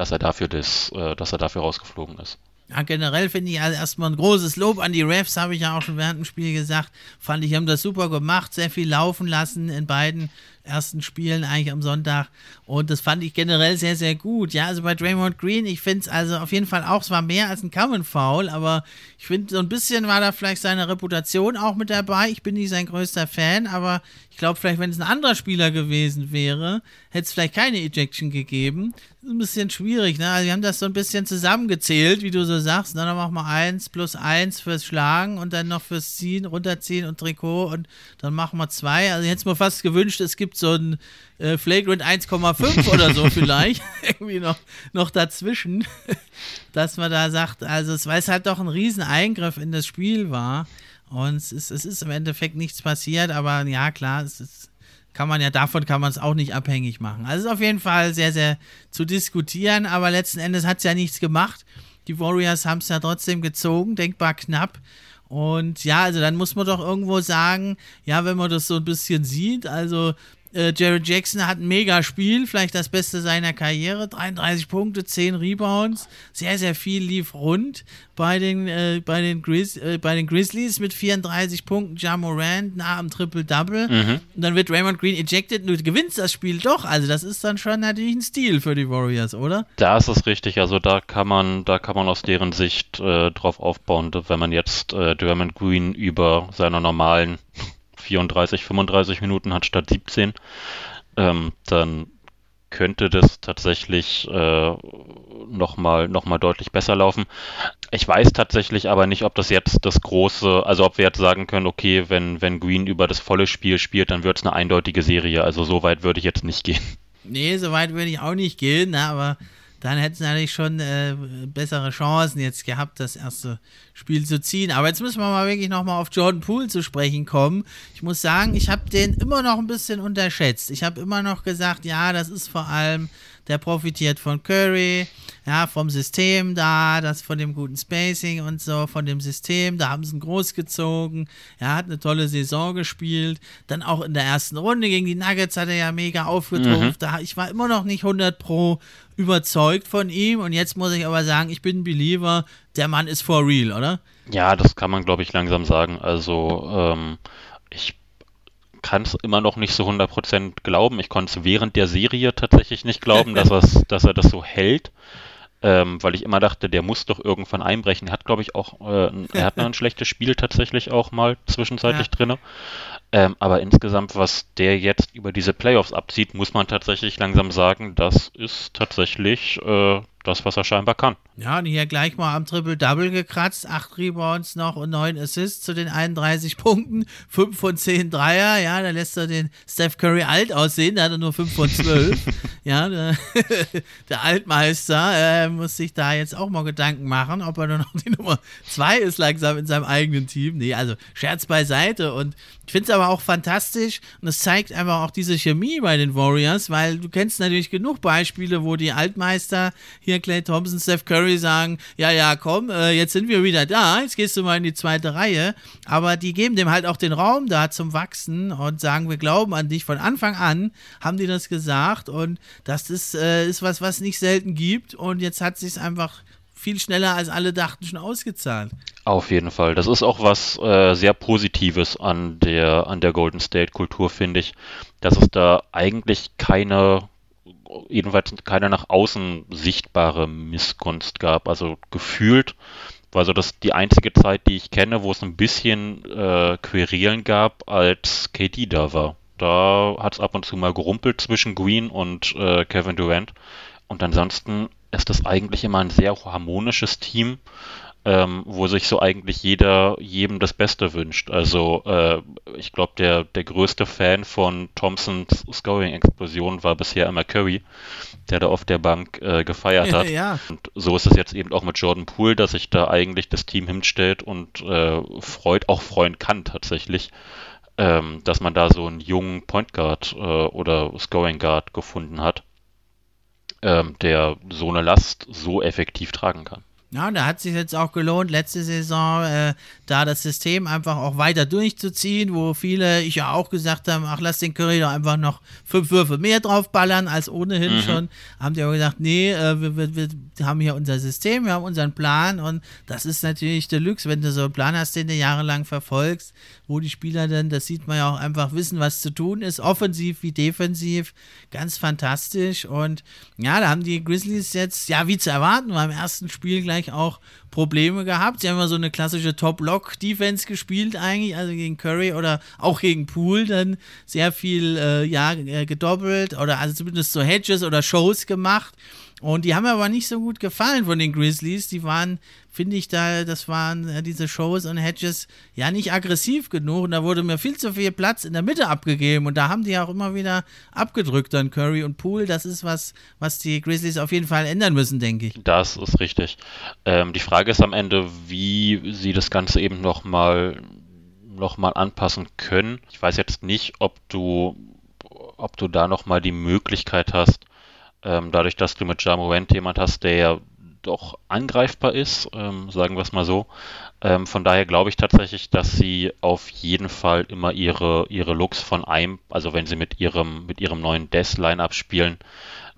dass er dafür das, äh, dass er dafür rausgeflogen ist. Ja, generell finde ich also erstmal ein großes Lob an die Refs, habe ich ja auch schon während dem Spiel gesagt. Fand ich, haben das super gemacht, sehr viel laufen lassen in beiden ersten Spielen eigentlich am Sonntag. Und das fand ich generell sehr, sehr gut. Ja, also bei Draymond Green, ich finde es also auf jeden Fall auch, es war mehr als ein Common Foul, aber ich finde, so ein bisschen war da vielleicht seine Reputation auch mit dabei. Ich bin nicht sein größter Fan, aber ich glaube, vielleicht, wenn es ein anderer Spieler gewesen wäre, hätte es vielleicht keine Ejection gegeben. Das ist ein bisschen schwierig, ne? Also, wir haben das so ein bisschen zusammengezählt, wie du so sagst. Ne? Dann machen wir eins plus eins fürs Schlagen und dann noch fürs Ziehen, runterziehen und Trikot und dann machen wir zwei. Also, ich hätte es mir fast gewünscht, es gibt so ein äh, Flagrant 1,5 oder so vielleicht. Irgendwie noch, noch dazwischen. dass man da sagt, also es, weil es halt doch ein riesen Eingriff in das Spiel war. Und es ist, es ist im Endeffekt nichts passiert, aber ja, klar, es ist, kann man ja, davon kann man es auch nicht abhängig machen. Also ist auf jeden Fall sehr, sehr zu diskutieren, aber letzten Endes hat es ja nichts gemacht. Die Warriors haben es ja trotzdem gezogen, denkbar knapp. Und ja, also dann muss man doch irgendwo sagen, ja, wenn man das so ein bisschen sieht, also Äh, Jared Jackson hat ein mega Spiel, vielleicht das Beste seiner Karriere. 33 Punkte, 10 Rebounds. Sehr, sehr viel lief rund bei den, äh, bei den, Grizz, äh, bei den Grizzlies mit 34 Punkten. Ja Morant nah am Triple-Double. Mhm. Und dann wird Raymond Green ejected und du gewinnst das Spiel doch. Also, das ist dann schon natürlich ein Stil für die Warriors, oder? Da ist es richtig. Also, da kann man, da kann man aus deren Sicht äh, drauf aufbauen, wenn man jetzt äh, Raymond Green über seiner normalen 34, 35 Minuten hat statt 17, ähm, dann könnte das tatsächlich äh, nochmal noch mal deutlich besser laufen. Ich weiß tatsächlich aber nicht, ob das jetzt das große, also ob wir jetzt sagen können, okay, wenn, wenn Green über das volle Spiel spielt, dann wird es eine eindeutige Serie. Also so weit würde ich jetzt nicht gehen. Nee, so weit würde ich auch nicht gehen, na, aber dann hätten sie natürlich schon äh, bessere Chancen jetzt gehabt, das erste Spiel zu ziehen. Aber jetzt müssen wir mal wirklich nochmal auf Jordan Poole zu sprechen kommen. Ich muss sagen, ich habe den immer noch ein bisschen unterschätzt. Ich habe immer noch gesagt, ja, das ist vor allem der profitiert von Curry, ja, vom System da, das von dem guten Spacing und so, von dem System, da haben sie ihn großgezogen. Er hat eine tolle Saison gespielt. Dann auch in der ersten Runde gegen die Nuggets hat er ja mega aufgetrumpft. Mhm. ich war immer noch nicht 100 pro überzeugt von ihm und jetzt muss ich aber sagen, ich bin ein Believer, der Mann ist for real, oder? Ja, das kann man, glaube ich, langsam sagen. Also, ähm, ich kann es immer noch nicht so 100% glauben. Ich konnte es während der Serie tatsächlich nicht glauben, dass, dass er das so hält. Ähm, weil ich immer dachte, der muss doch irgendwann einbrechen. Er hat, glaube ich, auch, äh, er hat ein schlechtes Spiel tatsächlich auch mal zwischenzeitlich ja. drin. Ähm, aber insgesamt, was der jetzt über diese Playoffs abzieht, muss man tatsächlich langsam sagen, das ist tatsächlich äh, das, was er scheinbar kann. Ja, und hier gleich mal am Triple-Double gekratzt. Acht Rebounds noch und neun Assists zu den 31 Punkten. Fünf von zehn Dreier. Ja, da lässt er den Steph Curry alt aussehen. Da hat er nur fünf von zwölf. ja, der, der Altmeister äh, muss sich da jetzt auch mal Gedanken machen, ob er nur noch die Nummer zwei ist langsam in seinem eigenen Team. Nee, also Scherz beiseite. Und ich finde es aber auch fantastisch. Und es zeigt einfach auch diese Chemie bei den Warriors, weil du kennst natürlich genug Beispiele, wo die Altmeister hier Clay Thompson, Steph Curry, Curry sagen, ja, ja, komm, äh, jetzt sind wir wieder da, jetzt gehst du mal in die zweite Reihe. Aber die geben dem halt auch den Raum da zum Wachsen und sagen, wir glauben an dich. Von Anfang an haben die das gesagt und das ist, äh, ist was, was nicht selten gibt. Und jetzt hat sich einfach viel schneller als alle dachten schon ausgezahlt. Auf jeden Fall. Das ist auch was äh, sehr Positives an der, an der Golden State Kultur, finde ich, dass es da eigentlich keine jedenfalls keine nach außen sichtbare Missgunst gab. Also gefühlt war so das die einzige Zeit, die ich kenne, wo es ein bisschen äh, Querelen gab, als KD da war. Da hat es ab und zu mal gerumpelt zwischen Green und äh, Kevin Durant. Und ansonsten ist das eigentlich immer ein sehr harmonisches Team ähm, wo sich so eigentlich jeder jedem das Beste wünscht. Also äh, ich glaube, der, der größte Fan von Thompsons Scoring-Explosion war bisher immer Curry, der da auf der Bank äh, gefeiert hat. ja. Und so ist es jetzt eben auch mit Jordan Poole, dass sich da eigentlich das Team hinstellt und äh, freut, auch freuen kann tatsächlich, ähm, dass man da so einen jungen Point Guard äh, oder Scoring Guard gefunden hat, ähm, der so eine Last so effektiv tragen kann. Ja, da hat sich jetzt auch gelohnt, letzte Saison äh, da das System einfach auch weiter durchzuziehen, wo viele, ich ja auch gesagt haben, ach, lass den Curry doch einfach noch fünf Würfe mehr draufballern als ohnehin mhm. schon. Haben die auch gesagt, nee, äh, wir, wir, wir, haben hier unser System, wir haben unseren Plan und das ist natürlich Deluxe, wenn du so einen Plan hast, den du jahrelang verfolgst, wo die Spieler dann, das sieht man ja auch einfach, wissen, was zu tun ist, offensiv wie defensiv, ganz fantastisch und ja, da haben die Grizzlies jetzt, ja, wie zu erwarten, beim ersten Spiel gleich auch Probleme gehabt. Sie haben immer so eine klassische Top-Lock-Defense gespielt eigentlich, also gegen Curry oder auch gegen Poole dann sehr viel, äh, ja, äh, gedoppelt oder also zumindest so Hedges oder Shows gemacht. Und die haben mir aber nicht so gut gefallen von den Grizzlies. Die waren, finde ich, da, das waren äh, diese Shows und Hedges ja nicht aggressiv genug. Und da wurde mir viel zu viel Platz in der Mitte abgegeben. Und da haben die auch immer wieder abgedrückt, dann Curry und Poole. Das ist was, was die Grizzlies auf jeden Fall ändern müssen, denke ich. Das ist richtig. Ähm, die Frage ist am Ende, wie sie das Ganze eben nochmal noch mal anpassen können. Ich weiß jetzt nicht, ob du, ob du da nochmal die Möglichkeit hast, ähm, dadurch, dass du mit Jamorant jemand hast, der ja doch angreifbar ist, ähm, sagen wir es mal so. Ähm, von daher glaube ich tatsächlich, dass sie auf jeden Fall immer ihre, ihre Looks von einem, also wenn sie mit ihrem, mit ihrem neuen Death-Line-Up spielen,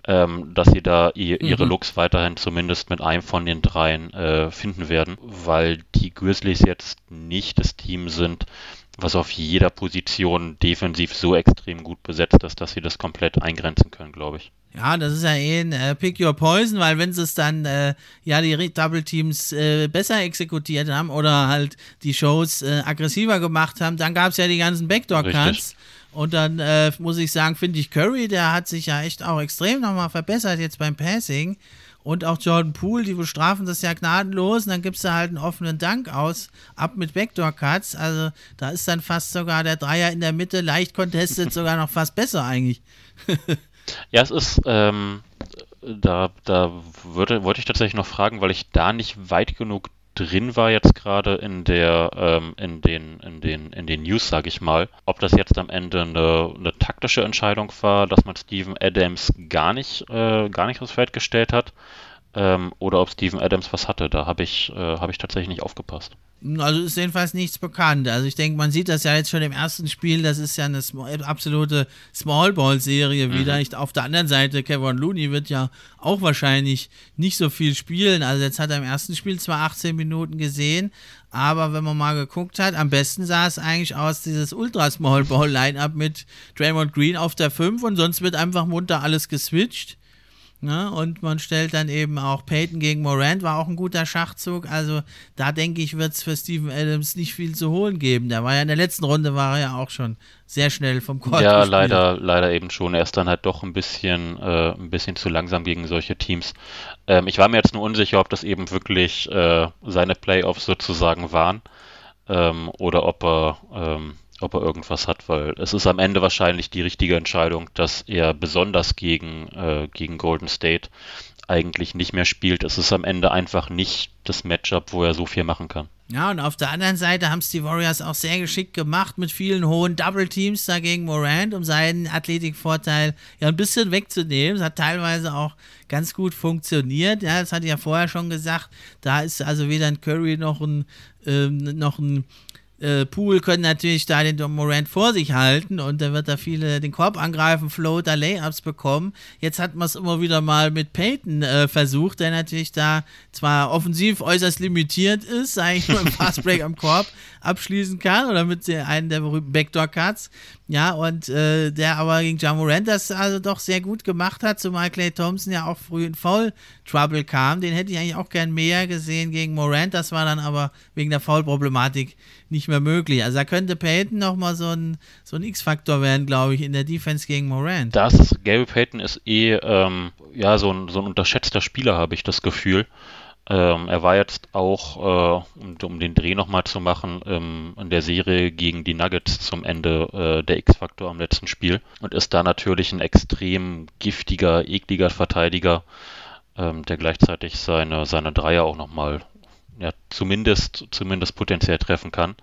ähm, dass sie da ihr, ihre mhm. Looks weiterhin zumindest mit einem von den dreien äh, finden werden, weil die Grizzlies jetzt nicht das Team sind, was auf jeder Position defensiv so extrem gut besetzt ist, dass sie das komplett eingrenzen können, glaube ich. Ja, das ist ja eh ein äh, Pick Your Poison, weil wenn sie es dann, äh, ja, die Double Teams äh, besser exekutiert haben oder halt die Shows äh, aggressiver gemacht haben, dann gab es ja die ganzen Backdoor-Cuts. Und dann äh, muss ich sagen, finde ich Curry, der hat sich ja echt auch extrem nochmal verbessert jetzt beim Passing. Und auch Jordan Poole, die bestrafen das ja gnadenlos. Und dann gibt es da halt einen offenen Dank aus, ab mit Backdoor-Cuts. Also da ist dann fast sogar der Dreier in der Mitte leicht contested sogar noch fast besser eigentlich. ja, es ist, ähm, da, da würde, wollte ich tatsächlich noch fragen, weil ich da nicht weit genug drin war jetzt gerade in der ähm, in den in den in den News sage ich mal ob das jetzt am Ende eine, eine taktische Entscheidung war dass man Steven Adams gar nicht äh, gar nicht aufs Feld gestellt hat ähm, oder ob Steven Adams was hatte da habe ich äh, habe ich tatsächlich nicht aufgepasst also ist jedenfalls nichts bekannt. Also ich denke, man sieht das ja jetzt schon im ersten Spiel, das ist ja eine absolute Smallball-Serie mhm. wieder. Ich, auf der anderen Seite, Kevin Looney wird ja auch wahrscheinlich nicht so viel spielen. Also jetzt hat er im ersten Spiel zwar 18 Minuten gesehen, aber wenn man mal geguckt hat, am besten sah es eigentlich aus, dieses Ultra-Smallball-Line-Up mit Draymond Green auf der 5 und sonst wird einfach munter alles geswitcht. Ne? Und man stellt dann eben auch Peyton gegen Morant, war auch ein guter Schachzug. Also da denke ich, wird es für Steven Adams nicht viel zu holen geben. Der war ja in der letzten Runde, war er ja auch schon sehr schnell vom Court Ja, gespielt. leider, leider eben schon. Er ist dann halt doch ein bisschen, äh, ein bisschen zu langsam gegen solche Teams. Ähm, ich war mir jetzt nur unsicher, ob das eben wirklich äh, seine Playoffs sozusagen waren ähm, oder ob er ähm, ob er irgendwas hat, weil es ist am Ende wahrscheinlich die richtige Entscheidung, dass er besonders gegen, äh, gegen Golden State eigentlich nicht mehr spielt. Es ist am Ende einfach nicht das Matchup, wo er so viel machen kann. Ja, und auf der anderen Seite haben es die Warriors auch sehr geschickt gemacht mit vielen hohen Double Teams dagegen Morant, um seinen Athletikvorteil ja ein bisschen wegzunehmen. Es hat teilweise auch ganz gut funktioniert. Ja, das hatte ich ja vorher schon gesagt. Da ist also weder ein Curry noch ein, ähm, noch ein äh, Pool können natürlich da den Morant vor sich halten und da wird er viele den Korb angreifen, Floater, Layups bekommen. Jetzt hat man es immer wieder mal mit Peyton äh, versucht, der natürlich da zwar offensiv äußerst limitiert ist, eigentlich nur im Fastbreak am Korb abschließen kann oder mit einem der berühmten Backdoor-Cuts. Ja, und äh, der aber gegen John Morant das also doch sehr gut gemacht hat, zumal Clay Thompson ja auch früh in Foul-Trouble kam. Den hätte ich eigentlich auch gern mehr gesehen gegen Morant. Das war dann aber wegen der Foul-Problematik nicht mehr möglich. Also da könnte Peyton nochmal so ein, so ein X-Faktor werden, glaube ich, in der Defense gegen Morant. Das, Gary Payton ist eh ähm, ja, so ein, so ein unterschätzter Spieler, habe ich das Gefühl. Ähm, er war jetzt auch, äh, um, um, den Dreh nochmal zu machen, ähm, in der Serie gegen die Nuggets zum Ende äh, der X-Faktor am letzten Spiel und ist da natürlich ein extrem giftiger, ekliger Verteidiger, ähm, der gleichzeitig seine, seine Dreier auch nochmal ja, zumindest, zumindest potenziell treffen kann.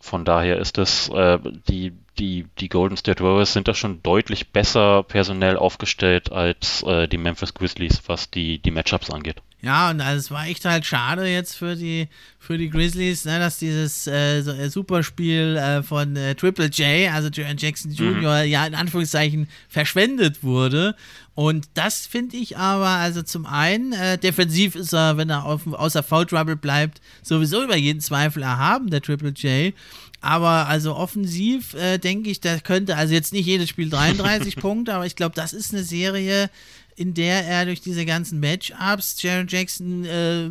Von daher ist es, äh, die, die, die Golden State Warriors sind da schon deutlich besser personell aufgestellt als äh, die Memphis Grizzlies, was die, die Matchups angeht. Ja, und also es war echt halt schade jetzt für die, für die Grizzlies, ne, dass dieses äh, so, äh, Superspiel äh, von äh, Triple J, also Jaron Jackson Jr., mhm. ja in Anführungszeichen verschwendet wurde. Und das finde ich aber, also zum einen, äh, defensiv ist er, wenn er auf, außer Foul Trouble bleibt, sowieso über jeden Zweifel erhaben, der Triple J. Aber also offensiv äh, denke ich, da könnte, also jetzt nicht jedes Spiel 33 Punkte, aber ich glaube, das ist eine Serie, in der er durch diese ganzen Matchups Jaron Jackson äh,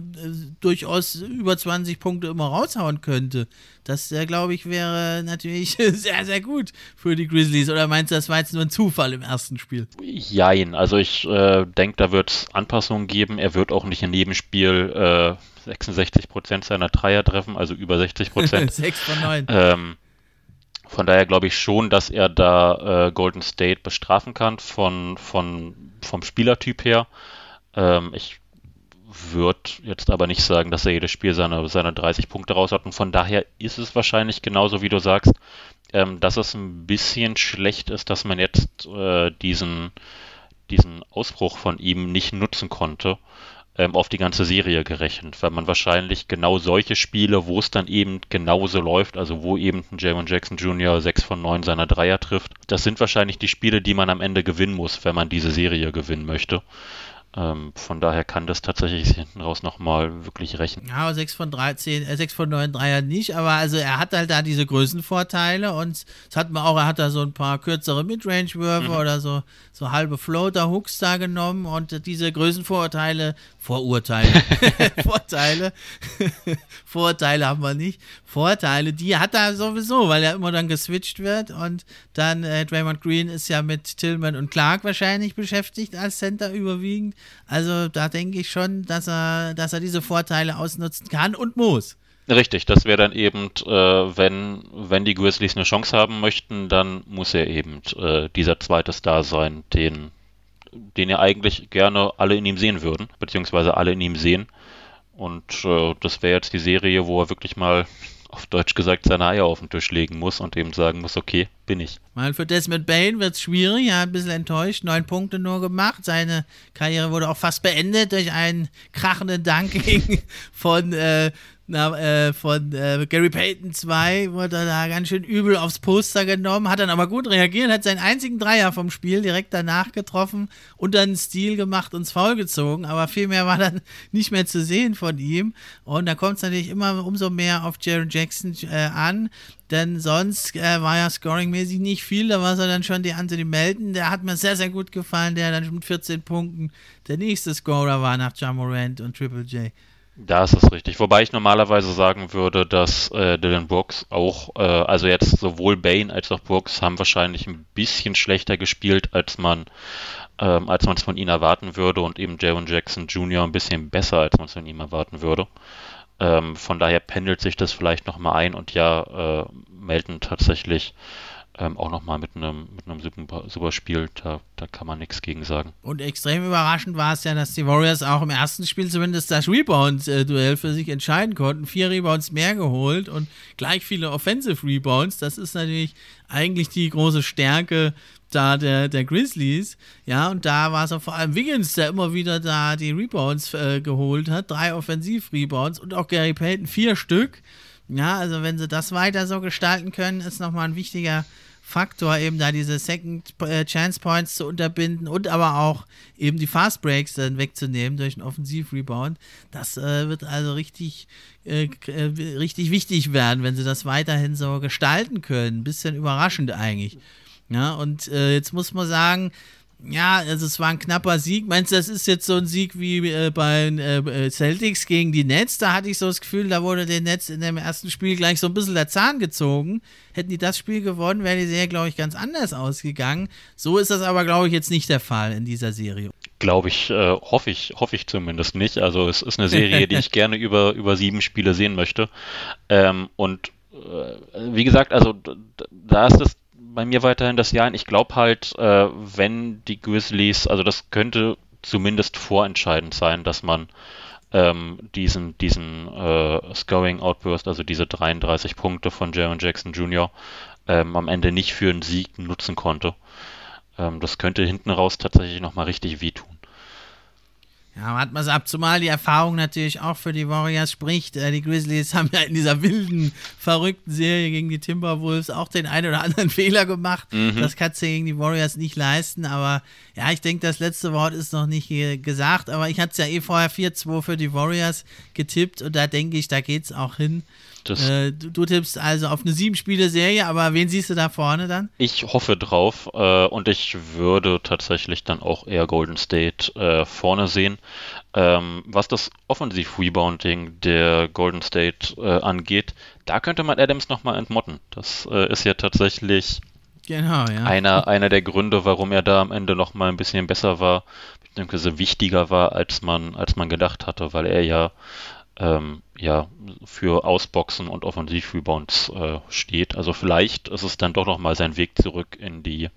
durchaus über 20 Punkte immer raushauen könnte. Das, äh, glaube ich, wäre natürlich sehr, sehr gut für die Grizzlies. Oder meinst du, das war jetzt nur ein Zufall im ersten Spiel? Jein, also ich äh, denke, da wird es Anpassungen geben. Er wird auch nicht in jedem Spiel 66% äh, seiner Dreier treffen, also über 60%. 6 von 9. Ähm, von daher glaube ich schon, dass er da äh, Golden State bestrafen kann von, von, vom Spielertyp her. Ähm, ich würde jetzt aber nicht sagen, dass er jedes Spiel seine, seine 30 Punkte raus hat. Und von daher ist es wahrscheinlich genauso, wie du sagst, ähm, dass es ein bisschen schlecht ist, dass man jetzt äh, diesen, diesen Ausbruch von ihm nicht nutzen konnte. Ähm, auf die ganze Serie gerechnet, weil man wahrscheinlich genau solche Spiele, wo es dann eben genauso läuft, also wo eben ein Jaron Jackson Jr. 6 von 9 seiner Dreier trifft, das sind wahrscheinlich die Spiele, die man am Ende gewinnen muss, wenn man diese Serie gewinnen möchte. Ähm, von daher kann das tatsächlich hinten raus nochmal wirklich rechnen. Ja, 6 von 13, äh, 6 von 9 Dreier nicht, aber also er hat halt da diese Größenvorteile und das hat man auch, er hat da so ein paar kürzere Midrange-Würfe mhm. oder so, so halbe Floater-Hooks da genommen und diese Größenvorurteile, Vorurteile, Vorteile, Vorteile haben wir nicht, Vorteile, die hat er sowieso, weil er immer dann geswitcht wird und dann äh, Draymond Green ist ja mit Tillman und Clark wahrscheinlich beschäftigt als Center überwiegend. Also da denke ich schon, dass er, dass er diese Vorteile ausnutzen kann und muss. Richtig, das wäre dann eben, äh, wenn, wenn die Grizzlies eine Chance haben möchten, dann muss er eben äh, dieser zweite Star sein, den, den ja eigentlich gerne alle in ihm sehen würden, beziehungsweise alle in ihm sehen. Und äh, das wäre jetzt die Serie, wo er wirklich mal auf Deutsch gesagt seine Eier auf den Tisch legen muss und eben sagen muss, okay, bin ich. Mal für Desmond Bain wird es schwierig, er hat ein bisschen enttäuscht, neun Punkte nur gemacht. Seine Karriere wurde auch fast beendet durch einen krachenden Dunking von äh, na, äh, von äh, Gary Payton 2 wurde er da ganz schön übel aufs Poster genommen, hat dann aber gut reagiert, hat seinen einzigen Dreier vom Spiel direkt danach getroffen und dann einen Stil gemacht und ins Foul gezogen, aber viel mehr war dann nicht mehr zu sehen von ihm und da kommt es natürlich immer umso mehr auf Jaron Jackson äh, an, denn sonst äh, war ja scoringmäßig nicht viel, da war es dann schon die Anthony Melton, der hat mir sehr, sehr gut gefallen, der dann mit 14 Punkten der nächste Scorer war nach Jamorant und Triple J. Da ist es richtig. Wobei ich normalerweise sagen würde, dass äh, Dylan Brooks auch, äh, also jetzt sowohl Bane als auch Brooks haben wahrscheinlich ein bisschen schlechter gespielt, als man ähm, als man es von ihnen erwarten würde und eben Jaron Jackson Jr. ein bisschen besser, als man es von ihm erwarten würde. Ähm, von daher pendelt sich das vielleicht nochmal ein und ja, äh, Melton tatsächlich ähm, auch nochmal mit einem, mit einem super, Spiel, da, da kann man nichts gegen sagen. Und extrem überraschend war es ja, dass die Warriors auch im ersten Spiel zumindest das Rebound-Duell für sich entscheiden konnten. Vier Rebounds mehr geholt und gleich viele Offensive Rebounds. Das ist natürlich eigentlich die große Stärke da der, der Grizzlies. Ja, und da war es auch vor allem Wiggins, der immer wieder da die Rebounds äh, geholt hat. Drei Offensiv-Rebounds und auch Gary Payton vier Stück. Ja, also wenn sie das weiter so gestalten können, ist nochmal ein wichtiger Faktor, eben da diese Second äh, Chance Points zu unterbinden und aber auch eben die Fast Breaks dann wegzunehmen durch einen Offensiv-Rebound. Das äh, wird also richtig, äh, äh, richtig wichtig werden, wenn sie das weiterhin so gestalten können. Ein bisschen überraschend eigentlich. Ja, und äh, jetzt muss man sagen, ja, also es war ein knapper Sieg. Meinst du, das ist jetzt so ein Sieg wie äh, bei äh, Celtics gegen die Nets? Da hatte ich so das Gefühl, da wurde den Nets in dem ersten Spiel gleich so ein bisschen der Zahn gezogen. Hätten die das Spiel gewonnen, wäre die Serie, glaube ich, ganz anders ausgegangen. So ist das aber, glaube ich, jetzt nicht der Fall in dieser Serie. Glaube ich, äh, hoffe ich, hoffe ich zumindest nicht. Also es ist eine Serie, die ich gerne über, über sieben Spiele sehen möchte. Ähm, und äh, wie gesagt, also da ist es bei mir weiterhin das Jahr. Ich glaube halt, äh, wenn die Grizzlies, also das könnte zumindest vorentscheidend sein, dass man ähm, diesen, diesen äh, Scoring Outburst, also diese 33 Punkte von Jaron Jackson Jr., ähm, am Ende nicht für einen Sieg nutzen konnte. Ähm, das könnte hinten raus tatsächlich nochmal richtig wehtun. Ja, hat man es ab, zumal die Erfahrung natürlich auch für die Warriors spricht. Äh, die Grizzlies haben ja in dieser wilden, verrückten Serie gegen die Timberwolves auch den einen oder anderen Fehler gemacht. Mhm. Das kannst du gegen die Warriors nicht leisten. Aber ja, ich denke, das letzte Wort ist noch nicht gesagt. Aber ich hatte es ja eh vorher 4-2 für die Warriors getippt und da denke ich, da geht es auch hin. Äh, du, du, tippst also auf eine sieben-Spiele-Serie, aber wen siehst du da vorne dann? Ich hoffe drauf äh, und ich würde tatsächlich dann auch eher Golden State äh, vorne sehen. Ähm, was das Offensiv-Rebounding der Golden State äh, angeht, da könnte man Adams nochmal entmotten. Das äh, ist ja tatsächlich genau, ja. Einer, einer der Gründe, warum er da am Ende nochmal ein bisschen besser war, beziehungsweise wichtiger war, als man, als man gedacht hatte, weil er ja ähm, ja, für Ausboxen und Offensivrebounds äh, steht. Also vielleicht ist es dann doch nochmal sein Weg zurück in die,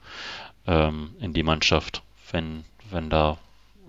ähm, in die Mannschaft, wenn, wenn da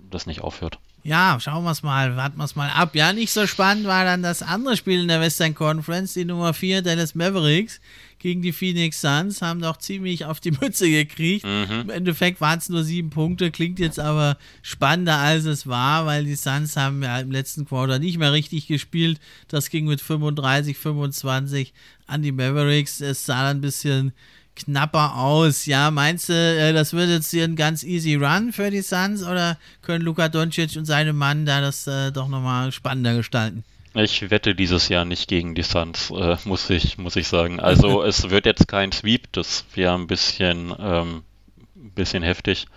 das nicht aufhört. Ja, schauen wir es mal, warten wir es mal ab. Ja, nicht so spannend war dann das andere Spiel in der Western Conference, die Nummer 4 Dallas Mavericks gegen die Phoenix Suns, haben doch ziemlich auf die Mütze gekriegt. Mhm. Im Endeffekt waren es nur sieben Punkte, klingt jetzt aber spannender als es war, weil die Suns haben ja im letzten Quarter nicht mehr richtig gespielt. Das ging mit 35, 25 an die Mavericks. Es sah dann ein bisschen knapper aus. Ja, meinst du, äh, das wird jetzt hier ein ganz easy Run für die Suns oder können Luka Doncic und seine Mann da das äh, doch nochmal spannender gestalten? Ich wette dieses Jahr nicht gegen die Suns, äh, muss ich, muss ich sagen. Also es wird jetzt kein Sweep, das wäre ein bisschen, ähm, bisschen heftig.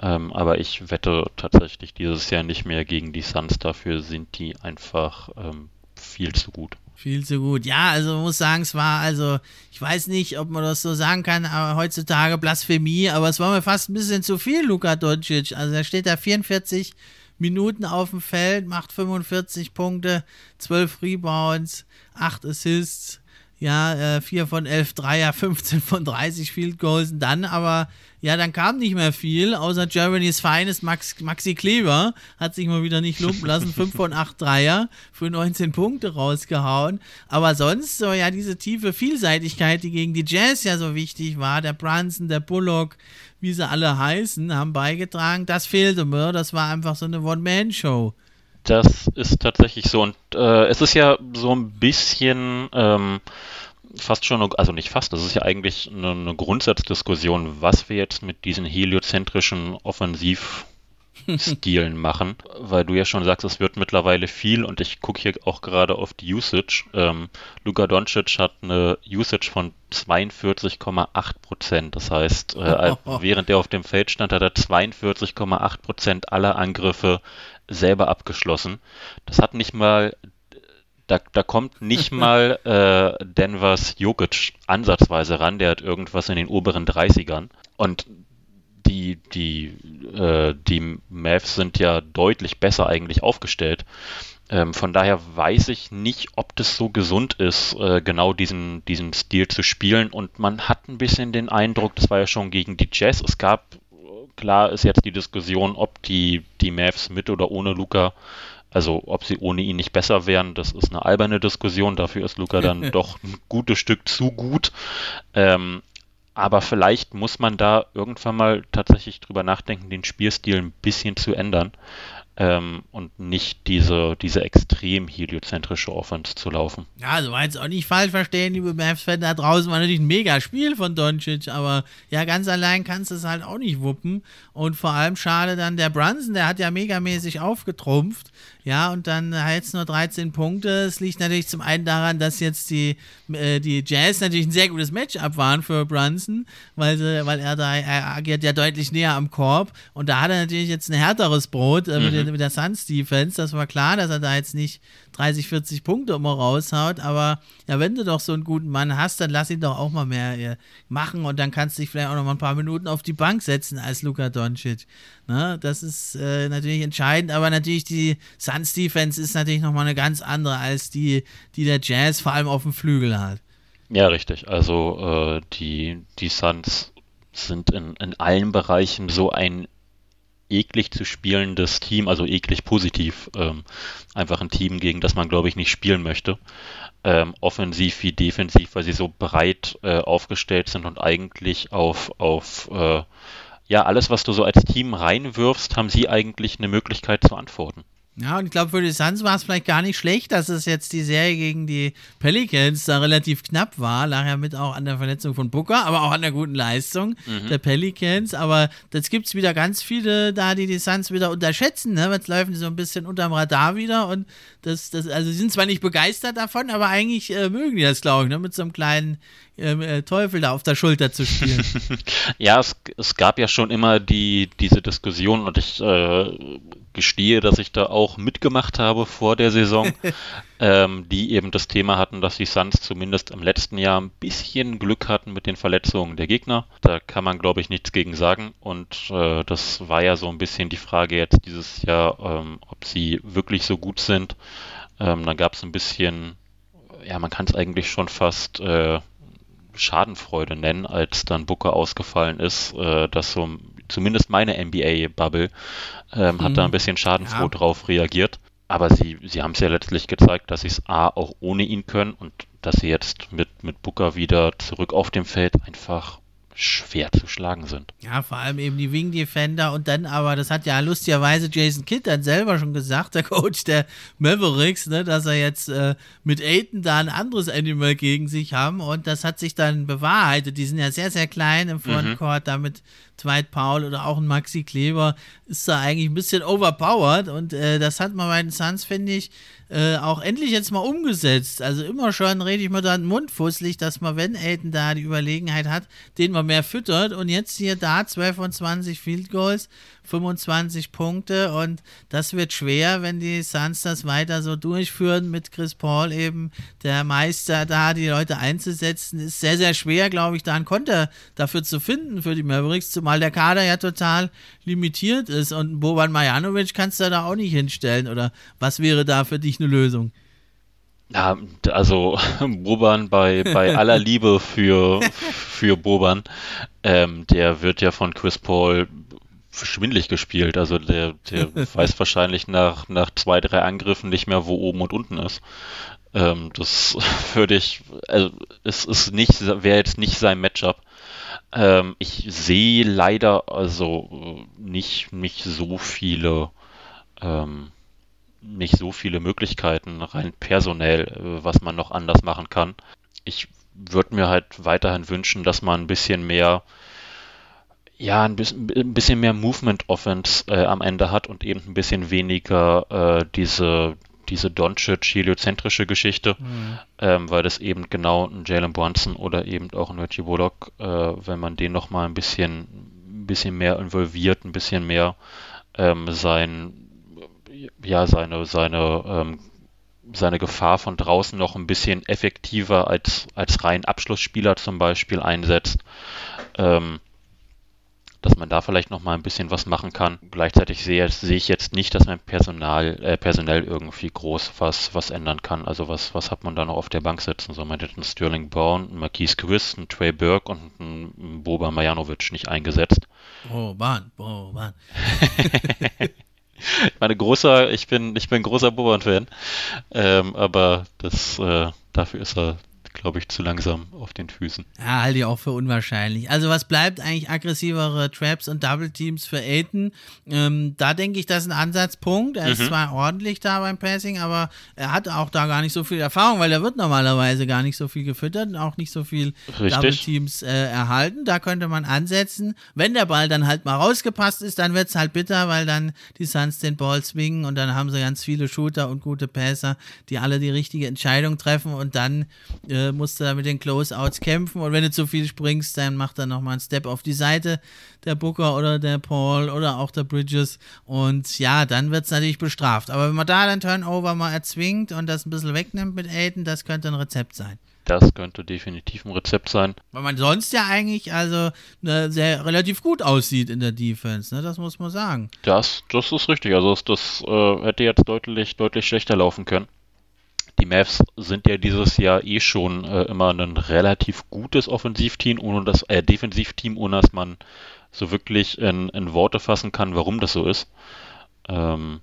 Ähm, aber ich wette tatsächlich dieses Jahr nicht mehr gegen die Suns. Dafür sind die einfach ähm, viel zu gut. Viel zu gut. Ja, also man muss sagen, es war also, ich weiß nicht, ob man das so sagen kann, aber heutzutage Blasphemie, aber es war mir fast ein bisschen zu viel, Luka Doncic. Also da steht da 44 Minuten auf dem Feld, macht 45 Punkte, 12 Rebounds, 8 Assists, ja, äh, 4 von 11 Dreier, 15 von 30 Field Goals und dann aber, ja, dann kam nicht mehr viel, außer Germany's Feines Max, Maxi Kleber hat sich mal wieder nicht lumpen lassen, 5 von 8 Dreier für 19 Punkte rausgehauen, aber sonst so, ja, diese tiefe Vielseitigkeit, die gegen die Jazz ja so wichtig war, der Brunson, der Bullock, wie sie alle heißen, haben beigetragen. Das fehlte mir. Das war einfach so eine One-Man-Show. Das ist tatsächlich so. Und äh, es ist ja so ein bisschen ähm, fast schon, also nicht fast, das ist ja eigentlich eine, eine Grundsatzdiskussion, was wir jetzt mit diesen heliozentrischen Offensiv- Stilen machen, weil du ja schon sagst, es wird mittlerweile viel und ich gucke hier auch gerade auf die Usage. Ähm, Luka Doncic hat eine Usage von 42,8 Prozent. Das heißt, äh, während er auf dem Feld stand, hat er 42,8 Prozent aller Angriffe selber abgeschlossen. Das hat nicht mal da, da kommt nicht mal äh, Denvers Jokic ansatzweise ran, der hat irgendwas in den oberen 30ern. Und die, die, äh, die Mavs sind ja deutlich besser eigentlich aufgestellt. Ähm, von daher weiß ich nicht, ob das so gesund ist, äh, genau diesen, diesen Stil zu spielen. Und man hat ein bisschen den Eindruck, das war ja schon gegen die Jazz. Es gab, klar ist jetzt die Diskussion, ob die, die Mavs mit oder ohne Luca, also ob sie ohne ihn nicht besser wären, das ist eine alberne Diskussion. Dafür ist Luca dann doch ein gutes Stück zu gut. Ähm, aber vielleicht muss man da irgendwann mal tatsächlich drüber nachdenken, den Spielstil ein bisschen zu ändern ähm, und nicht diese, diese extrem heliozentrische Offense zu laufen. Ja, also war auch nicht falsch verstehen, liebe Mavs-Fans da draußen, war natürlich ein mega Spiel von Doncic, aber ja, ganz allein kannst du es halt auch nicht wuppen und vor allem schade dann der Brunson, der hat ja megamäßig aufgetrumpft, ja, und dann jetzt nur 13 Punkte. Es liegt natürlich zum einen daran, dass jetzt die, äh, die Jazz natürlich ein sehr gutes Matchup waren für Brunson, weil, sie, weil er da er agiert ja deutlich näher am Korb und da hat er natürlich jetzt ein härteres Brot äh, mit, mhm. der, mit der Suns Defense. Das war klar, dass er da jetzt nicht 30, 40 Punkte immer raushaut, aber ja, wenn du doch so einen guten Mann hast, dann lass ihn doch auch mal mehr äh, machen und dann kannst du dich vielleicht auch noch mal ein paar Minuten auf die Bank setzen als Luka Doncic. Ne? Das ist äh, natürlich entscheidend, aber natürlich die Suns Defense ist natürlich nochmal eine ganz andere als die, die der Jazz vor allem auf dem Flügel hat. Ja, richtig. Also äh, die, die Suns sind in, in allen Bereichen so ein eklig zu spielendes Team, also eklig positiv. Ähm, einfach ein Team, gegen das man, glaube ich, nicht spielen möchte. Ähm, offensiv wie defensiv, weil sie so breit äh, aufgestellt sind und eigentlich auf, auf äh, ja, alles, was du so als Team reinwirfst, haben sie eigentlich eine Möglichkeit zu antworten. Ja, und ich glaube, für die Suns war es vielleicht gar nicht schlecht, dass es jetzt die Serie gegen die Pelicans da relativ knapp war. Lag ja mit auch an der Verletzung von Booker, aber auch an der guten Leistung mhm. der Pelicans. Aber jetzt gibt es wieder ganz viele da, die die Suns wieder unterschätzen. Ne? Jetzt laufen die so ein bisschen unterm Radar wieder. Und das, das, also sie sind zwar nicht begeistert davon, aber eigentlich äh, mögen die das, glaube ich, ne? mit so einem kleinen äh, Teufel da auf der Schulter zu spielen. ja, es, es gab ja schon immer die, diese Diskussion und ich äh, gestehe, dass ich da auch mitgemacht habe vor der Saison, ähm, die eben das Thema hatten, dass die Suns zumindest im letzten Jahr ein bisschen Glück hatten mit den Verletzungen der Gegner. Da kann man, glaube ich, nichts gegen sagen. Und äh, das war ja so ein bisschen die Frage jetzt dieses Jahr, ähm, ob sie wirklich so gut sind. Ähm, dann gab es ein bisschen, ja, man kann es eigentlich schon fast äh, Schadenfreude nennen, als dann Booker ausgefallen ist, äh, dass so zumindest meine NBA-Bubble ähm, mhm. hat da ein bisschen schadenfroh ja. drauf reagiert. Aber sie, sie haben es ja letztlich gezeigt, dass sie es A auch ohne ihn können und dass sie jetzt mit, mit Booker wieder zurück auf dem Feld einfach schwer zu schlagen sind. Ja, vor allem eben die Wing Defender und dann aber, das hat ja lustigerweise Jason Kidd dann selber schon gesagt, der Coach der Mavericks, ne, dass er jetzt äh, mit Aiden da ein anderes Animal gegen sich haben und das hat sich dann bewahrheitet. Die sind ja sehr, sehr klein im Frontcourt, mhm. damit Dwight Paul oder auch ein Maxi Kleber ist da eigentlich ein bisschen overpowered und äh, das hat man bei den Suns, finde ich, äh, auch endlich jetzt mal umgesetzt. Also immer schon rede ich mir da den Mund fusselig, dass man, wenn Elton da die Überlegenheit hat, den man mehr füttert. Und jetzt hier da 12 von 20 Field Goals 25 Punkte. Und das wird schwer, wenn die Suns das weiter so durchführen mit Chris Paul eben der Meister da, die Leute einzusetzen, ist sehr, sehr schwer, glaube ich, da einen Konter dafür zu finden für die Mavericks, zumal der Kader ja total limitiert ist und Boban Marjanovic kannst du da auch nicht hinstellen oder was wäre da für dich eine Lösung? Ja, also Boban bei, bei aller Liebe für, für Boban, ähm, der wird ja von Chris Paul schwindlig gespielt. Also der, der weiß wahrscheinlich nach, nach zwei, drei Angriffen nicht mehr, wo oben und unten ist. Ähm, das würde ich, also es ist nicht, wäre jetzt nicht sein Matchup. Ähm, ich sehe leider also nicht, nicht so viele, ähm, nicht so viele Möglichkeiten rein personell, was man noch anders machen kann. Ich würde mir halt weiterhin wünschen, dass man ein bisschen mehr ja, ein bisschen, ein bisschen mehr Movement Offense äh, am Ende hat und eben ein bisschen weniger äh, diese, diese Doncic heliozentrische Geschichte, mhm. ähm, weil das eben genau ein Jalen Brunson oder eben auch ein Reggie Bullock, äh, wenn man den nochmal ein bisschen, ein bisschen mehr involviert, ein bisschen mehr ähm, sein, ja, seine, seine, ähm, seine Gefahr von draußen noch ein bisschen effektiver als, als rein Abschlussspieler zum Beispiel einsetzt. Ähm, dass man da vielleicht noch mal ein bisschen was machen kann. Gleichzeitig sehe, sehe ich jetzt nicht, dass man Personal, äh, personell irgendwie groß was, was ändern kann. Also was, was hat man da noch auf der Bank sitzen? So, man hätte einen Sterling Brown, einen Marquise Chris, einen Trey Burke und einen Boba Majanovic nicht eingesetzt. Boban, Boban. ich meine, großer, ich bin, ich bin großer Boban-Fan, ähm, aber das, äh, dafür ist er glaube ich, zu langsam auf den Füßen. Ja, halte ich auch für unwahrscheinlich. Also was bleibt eigentlich aggressivere Traps und Double Teams für Aiden? Ähm, da denke ich, das ist ein Ansatzpunkt. Er mhm. ist zwar ordentlich da beim Passing, aber er hat auch da gar nicht so viel Erfahrung, weil er wird normalerweise gar nicht so viel gefüttert und auch nicht so viel Richtig. Double Teams äh, erhalten. Da könnte man ansetzen. Wenn der Ball dann halt mal rausgepasst ist, dann wird es halt bitter, weil dann die Suns den Ball swingen und dann haben sie ganz viele Shooter und gute Passer, die alle die richtige Entscheidung treffen und dann äh, äh, musst du da mit den Closeouts kämpfen und wenn du zu viel springst, dann macht er nochmal einen Step auf die Seite, der Booker oder der Paul oder auch der Bridges und ja, dann wird es natürlich bestraft. Aber wenn man da dann Turnover mal erzwingt und das ein bisschen wegnimmt mit Aiden, das könnte ein Rezept sein. Das könnte definitiv ein Rezept sein. Weil man sonst ja eigentlich also ne, sehr relativ gut aussieht in der Defense, ne? das muss man sagen. Das, das ist richtig. Also das, das äh, hätte jetzt deutlich, deutlich schlechter laufen können die Mavs sind ja dieses Jahr eh schon äh, immer ein relativ gutes Offensivteam, ohne das, äh, Defensivteam, ohne dass man so wirklich in, in Worte fassen kann, warum das so ist. Ähm,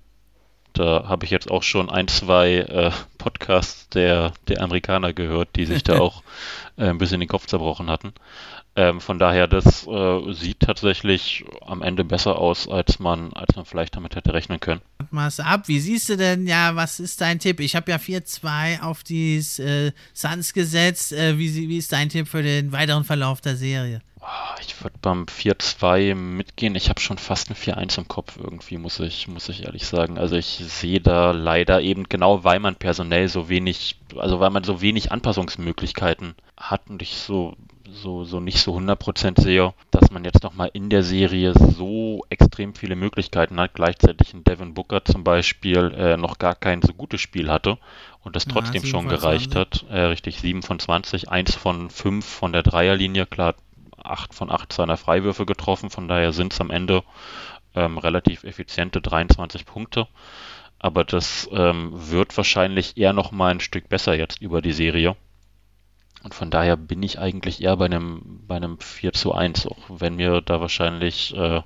da habe ich jetzt auch schon ein, zwei äh, Podcasts der, der Amerikaner gehört, die sich da auch äh, ein bisschen den Kopf zerbrochen hatten. Ähm, von daher, das äh, sieht tatsächlich am Ende besser aus, als man, als man vielleicht damit hätte rechnen können. Mach's ab. Wie siehst du denn, ja, was ist dein Tipp? Ich habe ja 4-2 auf die äh, Suns gesetzt. Äh, wie, wie ist dein Tipp für den weiteren Verlauf der Serie? Ah, ich würde beim 4-2 mitgehen. Ich habe schon fast ein 4-1 im Kopf irgendwie, muss ich, muss ich ehrlich sagen. Also ich sehe da leider eben genau, weil man personell so wenig, also weil man so wenig Anpassungsmöglichkeiten hat und ich so so, so nicht so 100% sehe, dass man jetzt nochmal in der Serie so extrem viele Möglichkeiten hat. Gleichzeitig ein Devin Booker zum Beispiel äh, noch gar kein so gutes Spiel hatte und das trotzdem ja, schon gereicht 20. hat. Äh, richtig, 7 von 20, 1 von 5 von der Dreierlinie, klar, 8 von 8 seiner Freiwürfe getroffen, von daher sind es am Ende ähm, relativ effiziente 23 Punkte. Aber das ähm, wird wahrscheinlich eher noch mal ein Stück besser jetzt über die Serie Und von daher bin ich eigentlich eher bei einem, bei einem 4 zu 1, auch wenn mir da wahrscheinlich äh,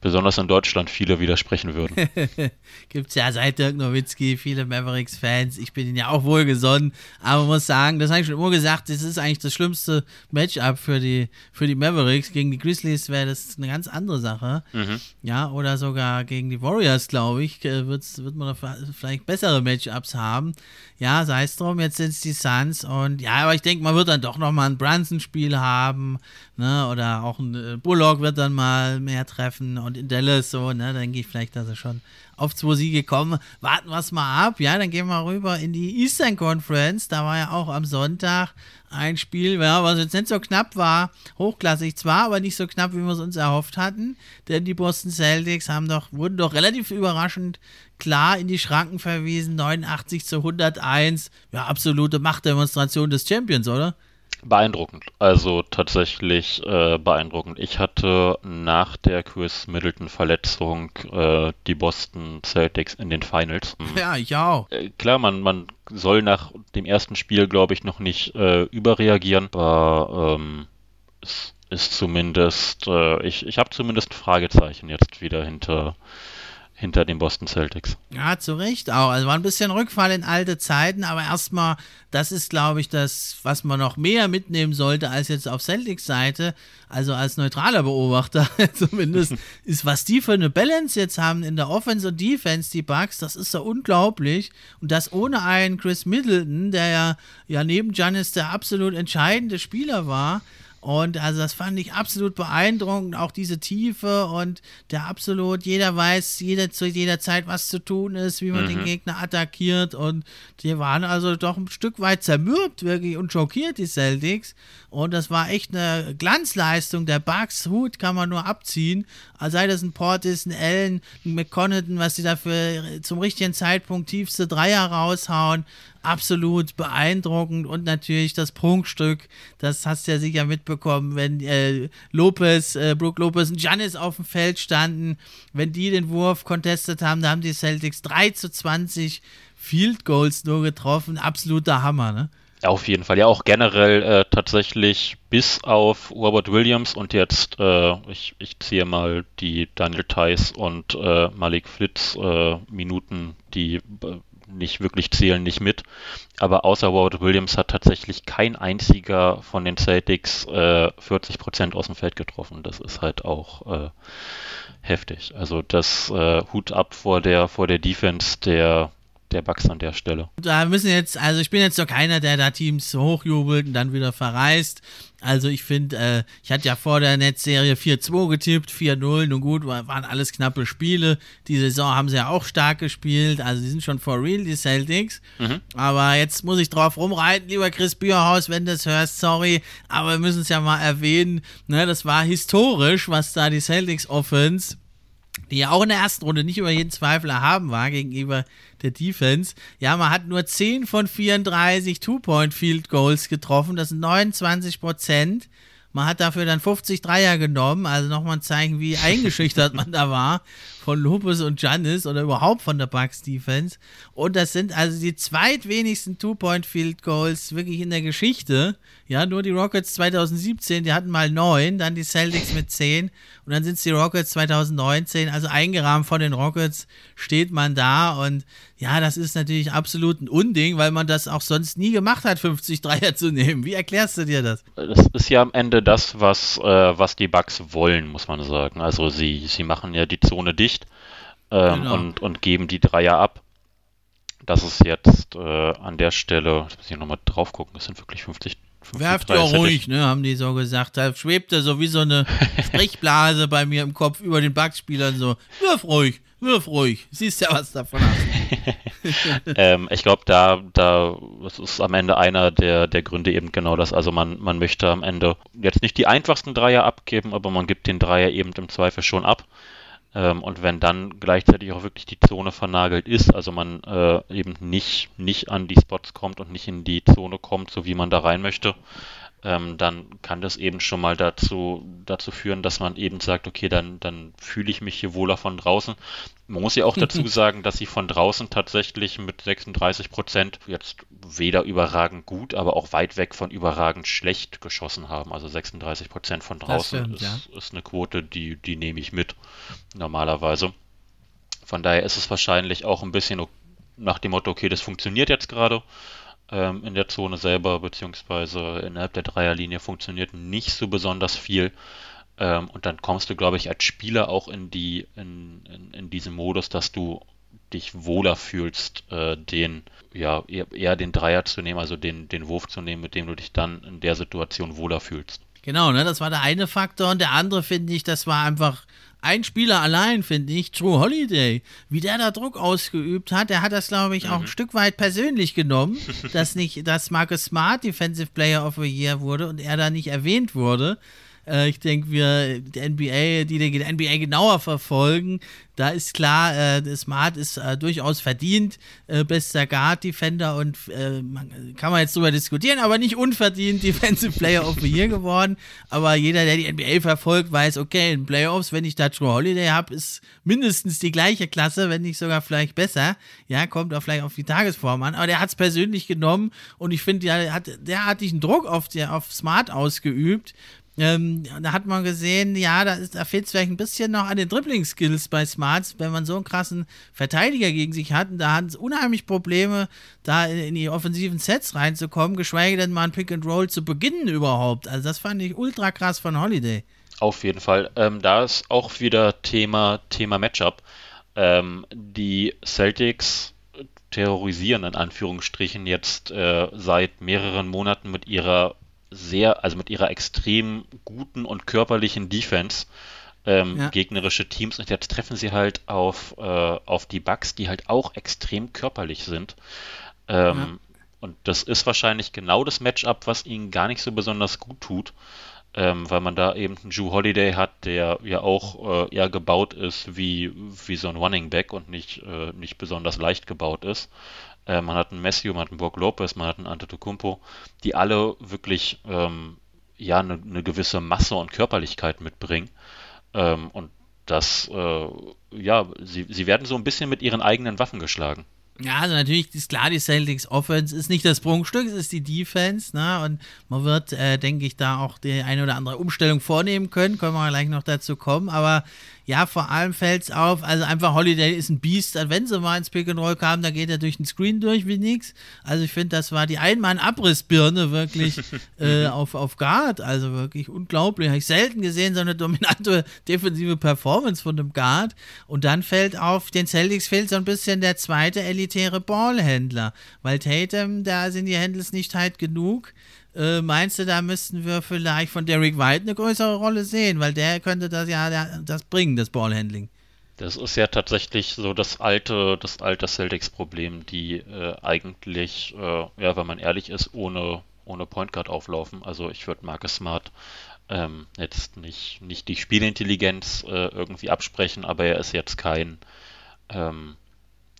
besonders in Deutschland viele widersprechen würden. Gibt es ja seit Dirk Nowitzki viele Mavericks-Fans. Ich bin ihnen ja auch wohlgesonnen, aber man muss sagen, das habe ich schon immer gesagt, das ist eigentlich das schlimmste Matchup für die, für die Mavericks. Gegen die Grizzlies wäre das eine ganz andere Sache. Mhm. Ja, oder sogar gegen die Warriors, glaube ich, äh, wird man vielleicht bessere Matchups haben. Ja, sei es drum, jetzt sind es die Suns und ja, aber ich denke, man wird dann doch nochmal ein Brunson-Spiel haben, ne, oder auch ein äh, Bullock wird dann mal mehr treffen und in Dallas so, ne, denke ich vielleicht, dass er schon auf zwei Siege kommen. Warten wir es mal ab, ja, dann gehen wir rüber in die Eastern Conference, da war ja auch am Sonntag ein Spiel, ja, was jetzt nicht so knapp war, hochklassig zwar, aber nicht so knapp, wie wir es uns erhofft hatten, denn die Boston Celtics haben doch, wurden doch relativ überraschend klar in die Schranken verwiesen, 89 zu 101, ja, absolute Machtdemonstration des Champions, oder? Beeindruckend, also tatsächlich äh, beeindruckend. Ich hatte nach der Chris Middleton-Verletzung äh, die Boston Celtics in den Finals. Ja, ich auch. Äh, klar, man, man soll nach dem ersten Spiel, glaube ich, noch nicht äh, überreagieren, aber ähm, es ist zumindest, äh, ich, ich habe zumindest Fragezeichen jetzt wieder hinter hinter den Boston Celtics. Ja, zu Recht auch. Also war ein bisschen Rückfall in alte Zeiten, aber erstmal, das ist, glaube ich, das, was man noch mehr mitnehmen sollte als jetzt auf Celtics Seite, also als neutraler Beobachter zumindest, ist, was die für eine Balance jetzt haben in der Offense und Defense, die Bucks, das ist so unglaublich. Und das ohne einen Chris Middleton, der ja, ja neben Giannis der absolut entscheidende Spieler war. Und also das fand ich absolut beeindruckend, auch diese Tiefe und der absolut, jeder weiß jeder, zu jeder Zeit, was zu tun ist, wie man mhm. den Gegner attackiert und die waren also doch ein Stück weit zermürbt wirklich und schockiert, die Celtics. Und das war echt eine Glanzleistung. Der Bucks Hut kann man nur abziehen. Also sei das ein Portis, ein Allen, ein McConaughey, was sie dafür zum richtigen Zeitpunkt tiefste Dreier raushauen absolut beeindruckend und natürlich das Prunkstück, das hast du ja sicher mitbekommen, wenn äh, Lopez, äh, Brook Lopez und Giannis auf dem Feld standen, wenn die den Wurf contestet haben, da haben die Celtics 3 zu 20 Field Goals nur getroffen, absoluter Hammer, ne? Auf jeden Fall, ja auch generell äh, tatsächlich bis auf Robert Williams und jetzt, äh, ich, ich ziehe mal die Daniel Theiss und äh, Malik Flitz äh, Minuten, die äh, nicht wirklich zählen, nicht mit. Aber außer Robert Williams hat tatsächlich kein einziger von den Celtics äh, 40 Prozent aus dem Feld getroffen. Das ist halt auch äh, heftig. Also das äh, Hut ab vor der vor der Defense der der Bugs an der Stelle. Da müssen jetzt, also ich bin jetzt doch keiner, der da Teams hochjubelt und dann wieder verreist. Also ich finde, äh, ich hatte ja vor der Netzserie 4-2 getippt, 4-0, nun gut, waren alles knappe Spiele. Die Saison haben sie ja auch stark gespielt, also die sind schon for real, die Celtics. Mhm. Aber jetzt muss ich drauf rumreiten, lieber Chris Bierhaus, wenn du das hörst, sorry, aber wir müssen es ja mal erwähnen, ne, das war historisch, was da die Celtics Offense die ja auch in der ersten Runde nicht über jeden Zweifel erhaben war gegenüber der Defense. Ja, man hat nur 10 von 34 Two-Point-Field-Goals getroffen, das sind 29 Prozent. Man hat dafür dann 50 Dreier genommen, also nochmal ein Zeichen, wie eingeschüchtert man da war von Lopez und Giannis oder überhaupt von der Bucks Defense. Und das sind also die zweitwenigsten Two-Point-Field-Goals wirklich in der Geschichte. Ja, nur die Rockets 2017, die hatten mal neun, dann die Celtics mit zehn und dann sind es die Rockets 2019. Also eingerahmt von den Rockets steht man da und ja, das ist natürlich absolut ein Unding, weil man das auch sonst nie gemacht hat, 50 Dreier zu nehmen. Wie erklärst du dir das? Das ist ja am Ende das, was, äh, was die Bugs wollen, muss man sagen. Also sie, sie machen ja die Zone dicht ähm, genau. und, und geben die Dreier ab. Das ist jetzt äh, an der Stelle, jetzt muss ich nochmal drauf gucken, das sind wirklich 50 Werft ja ruhig, ne, haben die so gesagt. Da schwebte so wie so eine Sprechblase bei mir im Kopf über den Bugs-Spielern so. Wirf ruhig, wirf ruhig. Siehst ja, was davon hast. ähm, ich glaube, da, da, das ist am Ende einer der, der Gründe eben genau das. Also man, man möchte am Ende jetzt nicht die einfachsten Dreier abgeben, aber man gibt den Dreier eben im Zweifel schon ab. Ähm, und wenn dann gleichzeitig auch wirklich die Zone vernagelt ist, also man äh, eben nicht, nicht an die Spots kommt und nicht in die Zone kommt, so wie man da rein möchte, ähm, dann kann das eben schon mal dazu, dazu führen, dass man eben sagt, okay, dann, dann fühle ich mich hier wohler von draußen. Man muss ja auch dazu sagen, dass sie von draußen tatsächlich mit 36 Prozent, jetzt weder überragend gut, aber auch weit weg von überragend schlecht geschossen haben. Also 36 Prozent von draußen stimmt, ist, ja. ist, eine Quote, die, die nehme ich mit normalerweise. Von daher ist es wahrscheinlich auch ein bisschen nach dem Motto, okay, das funktioniert jetzt gerade ähm, in der Zone selber, beziehungsweise innerhalb der Dreierlinie funktioniert nicht so besonders viel. Ähm, und dann kommst du, glaube ich, als Spieler auch in die, in, in, in diesen Modus, dass du dich wohler fühlst, äh, den, ja, eher, eher, den Dreier zu nehmen, also den, den Wurf zu nehmen, mit dem du dich dann in der Situation wohler fühlst. Genau, ne, das war der eine Faktor und der andere finde ich, das war einfach ein Spieler allein, finde ich, True Holiday, wie der da Druck ausgeübt hat, der hat das, glaube ich, auch mhm. ein Stück weit persönlich genommen, dass nicht, dass Marcus Smart Defensive Player of the Year wurde und er da nicht erwähnt wurde. Äh, ich denke, wir, die NBA, die die NBA genauer verfolgen, da ist klar, äh, Smart ist äh, durchaus verdient, äh, bester Guard-Defender und äh, man, kann man jetzt drüber diskutieren, aber nicht unverdient Defensive Player of the Year geworden. Aber jeder, der die NBA verfolgt, weiß, okay, in Playoffs, wenn ich da True Holiday habe, ist mindestens die gleiche Klasse, wenn nicht sogar vielleicht besser. Ja, kommt auch vielleicht auf die Tagesform an. Aber der hat es persönlich genommen und ich finde, der hat derartigen Druck auf, der, auf Smart ausgeübt, ähm, da hat man gesehen, ja, da, da fehlt es vielleicht ein bisschen noch an den Dribbling-Skills bei Smarts, wenn man so einen krassen Verteidiger gegen sich hat. Da hat es unheimlich Probleme, da in, in, die offensiven Sets reinzukommen, geschweige denn mal ein Pick and Roll zu beginnen überhaupt. Also das fand ich ultra krass von Holiday. Auf jeden Fall. Ähm, da ist auch wieder Thema, Thema Matchup. Ähm, die Celtics terrorisieren in Anführungsstrichen jetzt äh, seit mehreren Monaten mit ihrer sehr, also mit ihrer extrem guten und körperlichen Defense ähm, ja. gegnerische Teams und jetzt treffen sie halt auf, äh, auf die Bugs, die halt auch extrem körperlich sind. Ähm, ja. Und das ist wahrscheinlich genau das Matchup, was ihnen gar nicht so besonders gut tut, ähm, weil man da eben einen Drew Holiday hat, der ja auch äh, eher gebaut ist wie, wie so ein Running Back und nicht, äh, nicht besonders leicht gebaut ist. Äh, man hat einen Messi, man hat einen Brock Lopez, man hat einen Antetokounmpo, die alle wirklich ähm, ja eine, eine, gewisse Masse und Körperlichkeit mitbringen. Ähm, und das, äh, ja, sie, sie werden so ein bisschen mit ihren eigenen Waffen geschlagen. Ja, also natürlich ist klar, die Celtics Offense ist nicht das Prunkstück, es ist die Defense, ne? Und man wird, äh, denke ich, da auch die eine oder andere Umstellung vornehmen können, können wir gleich noch dazu kommen, aber ja, vor allem fällt es auf, also einfach Holiday ist ein Biest, wenn sie mal ins Pick and Roll kamen, da geht er durch den Screen durch wie nix. Also ich finde, das war die Einmann-Abrissbirne wirklich äh, auf, auf Guard, also wirklich unglaublich. Habe ich selten gesehen, so eine dominante defensive Performance von dem Guard. Und dann fällt auf, den Celtics fehlt so ein bisschen der zweite elitäre Ballhändler, weil Tatum, da sind die Handles nicht halt genug. Äh, meinst du, da müssten wir vielleicht von Derek White eine größere Rolle sehen? Weil der könnte das ja das bringen, das Ballhandling. Das ist ja tatsächlich so das alte, das alte Celtics-Problem, die äh, eigentlich, äh, ja, wenn man ehrlich ist, ohne, ohne Point Guard auflaufen. Also ich würde Marcus Smart ähm, jetzt nicht, nicht die Spielintelligenz äh, irgendwie absprechen, aber er ist jetzt kein, ähm,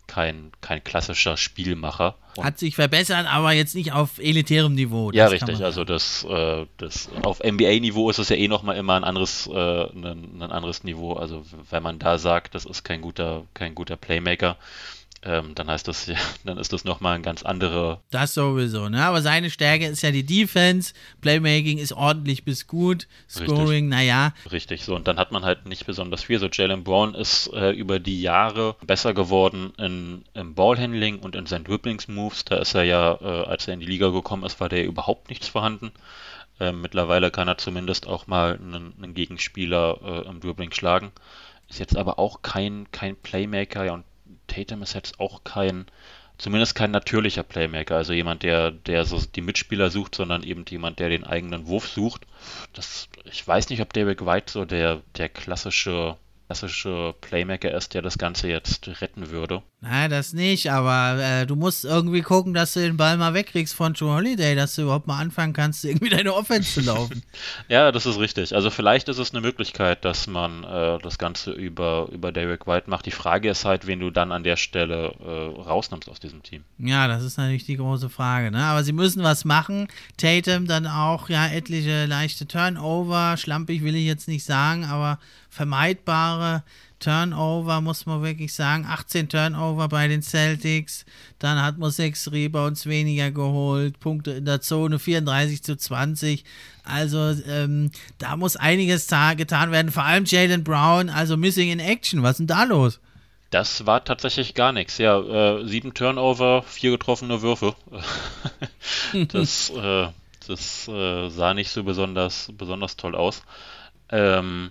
kein, kein klassischer Spielmacher. Und Hat sich verbessert, aber jetzt nicht auf elitärem Niveau. ja, richtig. Also das, äh, das auf NBA-Niveau ist es ja eh nochmal immer ein anderes, äh, ein, ein, anderes Niveau. Also wenn man da sagt, das ist kein guter, kein guter Playmaker, ähm, dann heißt das ja, dann ist das nochmal ein ganz andere. Das sowieso, ne? Aber seine Stärke ist ja die Defense, Playmaking ist ordentlich bis gut, Scoring, naja. Richtig, so und dann hat man halt nicht besonders viel. So Jalen Brown ist äh, über die Jahre besser geworden in, im Ballhandling und in seinen Dribblings-Moves. Da ist er ja, äh, als er in die Liga gekommen ist, war der überhaupt nichts vorhanden. Äh, mittlerweile kann er zumindest auch mal einen, einen Gegenspieler äh, im Dribbling schlagen. Ist jetzt aber auch kein, kein Playmaker ja, und Tatum ist jetzt auch kein, zumindest kein natürlicher Playmaker, also jemand, der, der so die Mitspieler sucht, sondern eben jemand, der den eigenen Wurf sucht. Das, ich weiß nicht, ob David White so der, der klassische klassische Playmaker ist, der das Ganze jetzt retten würde. Nein, das nicht, aber äh, du musst irgendwie gucken, dass du den Ball mal wegkriegst von Joe Holiday, dass du überhaupt mal anfangen kannst, irgendwie deine Offense zu laufen. ja, das ist richtig. Also vielleicht ist es eine Möglichkeit, dass man äh, das Ganze über, über Derek White macht. Die Frage ist halt, wen du dann an der Stelle äh, rausnimmst aus diesem Team. Ja, das ist natürlich die große Frage. Ne? Aber sie müssen was machen. Tatum dann auch, ja, etliche leichte Turnover. Schlampig will ich jetzt nicht sagen, aber vermeidbare Turnover, muss man wirklich sagen. 18 Turnover bei den Celtics. Dann hat man sechs Rebounds weniger geholt. Punkte in der Zone 34 zu 20. Also ähm, da muss einiges getan werden. Vor allem Jalen Brown, also Missing in Action. Was ist denn da los? Das war tatsächlich gar nichts. Ja, äh, sieben Turnover, vier getroffene Würfe. das äh, das äh, sah nicht so besonders, besonders toll aus. Ähm,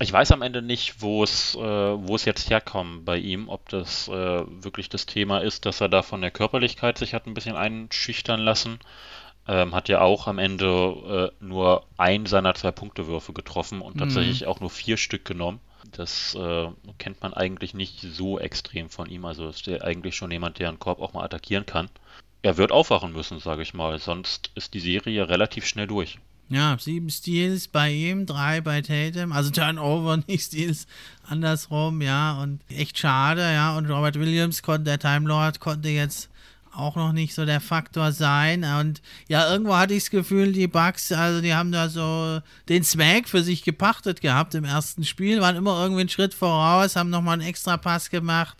ich weiß am Ende nicht, wo es, äh, wo es jetzt herkommt bei ihm, ob das äh, wirklich das Thema ist, dass er da von der Körperlichkeit sich hat ein bisschen einschüchtern lassen. Ähm, hat ja auch am Ende äh, nur ein seiner zwei Punktewürfe getroffen und mhm. tatsächlich auch nur vier Stück genommen. Das äh, kennt man eigentlich nicht so extrem von ihm. Also ist er eigentlich schon jemand, der einen Korb auch mal attackieren kann. Er wird aufwachen müssen, sage ich mal, sonst ist die Serie relativ schnell durch. Ja, sieben Steals bei ihm, drei bei Tatum, also Turnover, nicht Steals, andersrum, ja, und echt schade, ja, und Robert Williams konnte, der Time Lord, konnte jetzt auch noch nicht so der Faktor sein. Und ja, irgendwo hatte ich das Gefühl, die Bugs, also die haben da so den Swag für sich gepachtet gehabt im ersten Spiel, waren immer irgendwie einen Schritt voraus, haben nochmal einen extra Pass gemacht.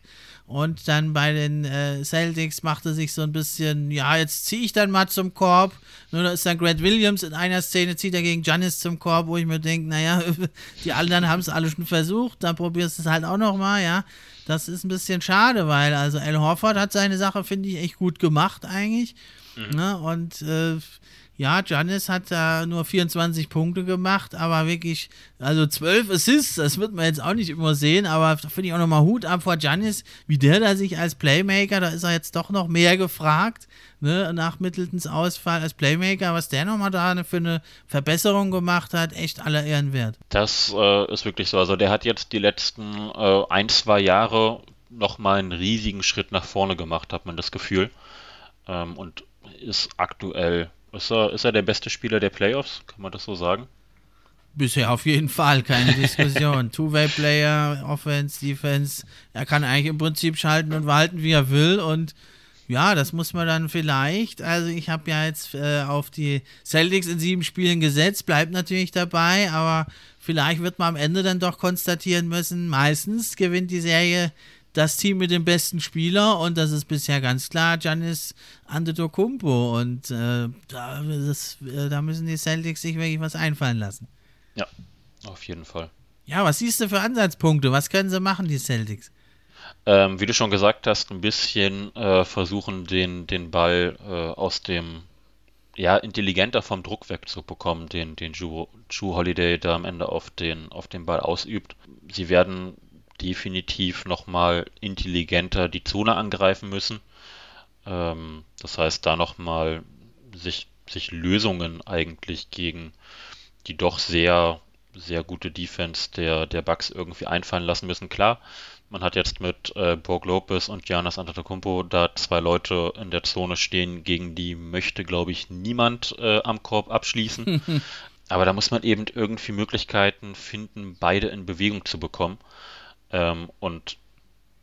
Und dann bei den äh, Celtics machte sich so ein bisschen, ja, jetzt ziehe ich dann mal zum Korb. Nur da ist dann Grant Williams in einer Szene, zieht er gegen Giannis zum Korb, wo ich mir denke, naja, die anderen haben es alle schon versucht, dann probierst du es halt auch nochmal, ja. Das ist ein bisschen schade, weil also Al Horford hat seine Sache, finde ich, echt gut gemacht eigentlich. Mhm. Ne? Und äh, ja, Giannis hat da nur 24 Punkte gemacht, aber wirklich, also 12 Assists, das wird man jetzt auch nicht immer sehen, aber da finde ich auch nochmal Hut ab vor Giannis, wie der da sich als Playmaker, da ist er jetzt doch noch mehr gefragt, ne, nach Middletons Ausfall als Playmaker, was der nochmal da für eine Verbesserung gemacht hat, echt aller Ehren wert. Das äh, ist wirklich so, also der hat jetzt die letzten äh, ein, zwei Jahre nochmal einen riesigen Schritt nach vorne gemacht, hat man das Gefühl, ähm, und ist aktuell ist er, ist er der beste Spieler der Playoffs? Kann man das so sagen? Bisher auf jeden Fall, keine Diskussion. Two-Way-Player, Offense, Defense. Er kann eigentlich im Prinzip schalten und walten, wie er will. Und ja, das muss man dann vielleicht. Also, ich habe ja jetzt äh, auf die Celtics in sieben Spielen gesetzt, bleibt natürlich dabei, aber vielleicht wird man am Ende dann doch konstatieren müssen, meistens gewinnt die Serie das Team mit dem besten Spieler und das ist bisher ganz klar Giannis Antetokounmpo und äh, da, das, äh, da müssen die Celtics sich wirklich was einfallen lassen. Ja, auf jeden Fall. Ja, was siehst du für Ansatzpunkte? Was können sie machen, die Celtics? Ähm, wie du schon gesagt hast, ein bisschen äh, versuchen, den, den Ball äh, aus dem, ja, intelligenter vom Druck wegzubekommen, den, den Drew, Drew Holiday da am Ende auf den, auf den Ball ausübt. Sie werden definitiv nochmal intelligenter die Zone angreifen müssen. Ähm, das heißt, da nochmal sich, sich Lösungen eigentlich gegen die doch sehr, sehr gute Defense der, der Bucks irgendwie einfallen lassen müssen. Klar, man hat jetzt mit äh, Brock Lopez und Giannis Antetokounmpo da zwei Leute in der Zone stehen, gegen die möchte, glaube ich, niemand äh, am Korb abschließen. Aber da muss man eben irgendwie Möglichkeiten finden, beide in Bewegung zu bekommen. Ähm, und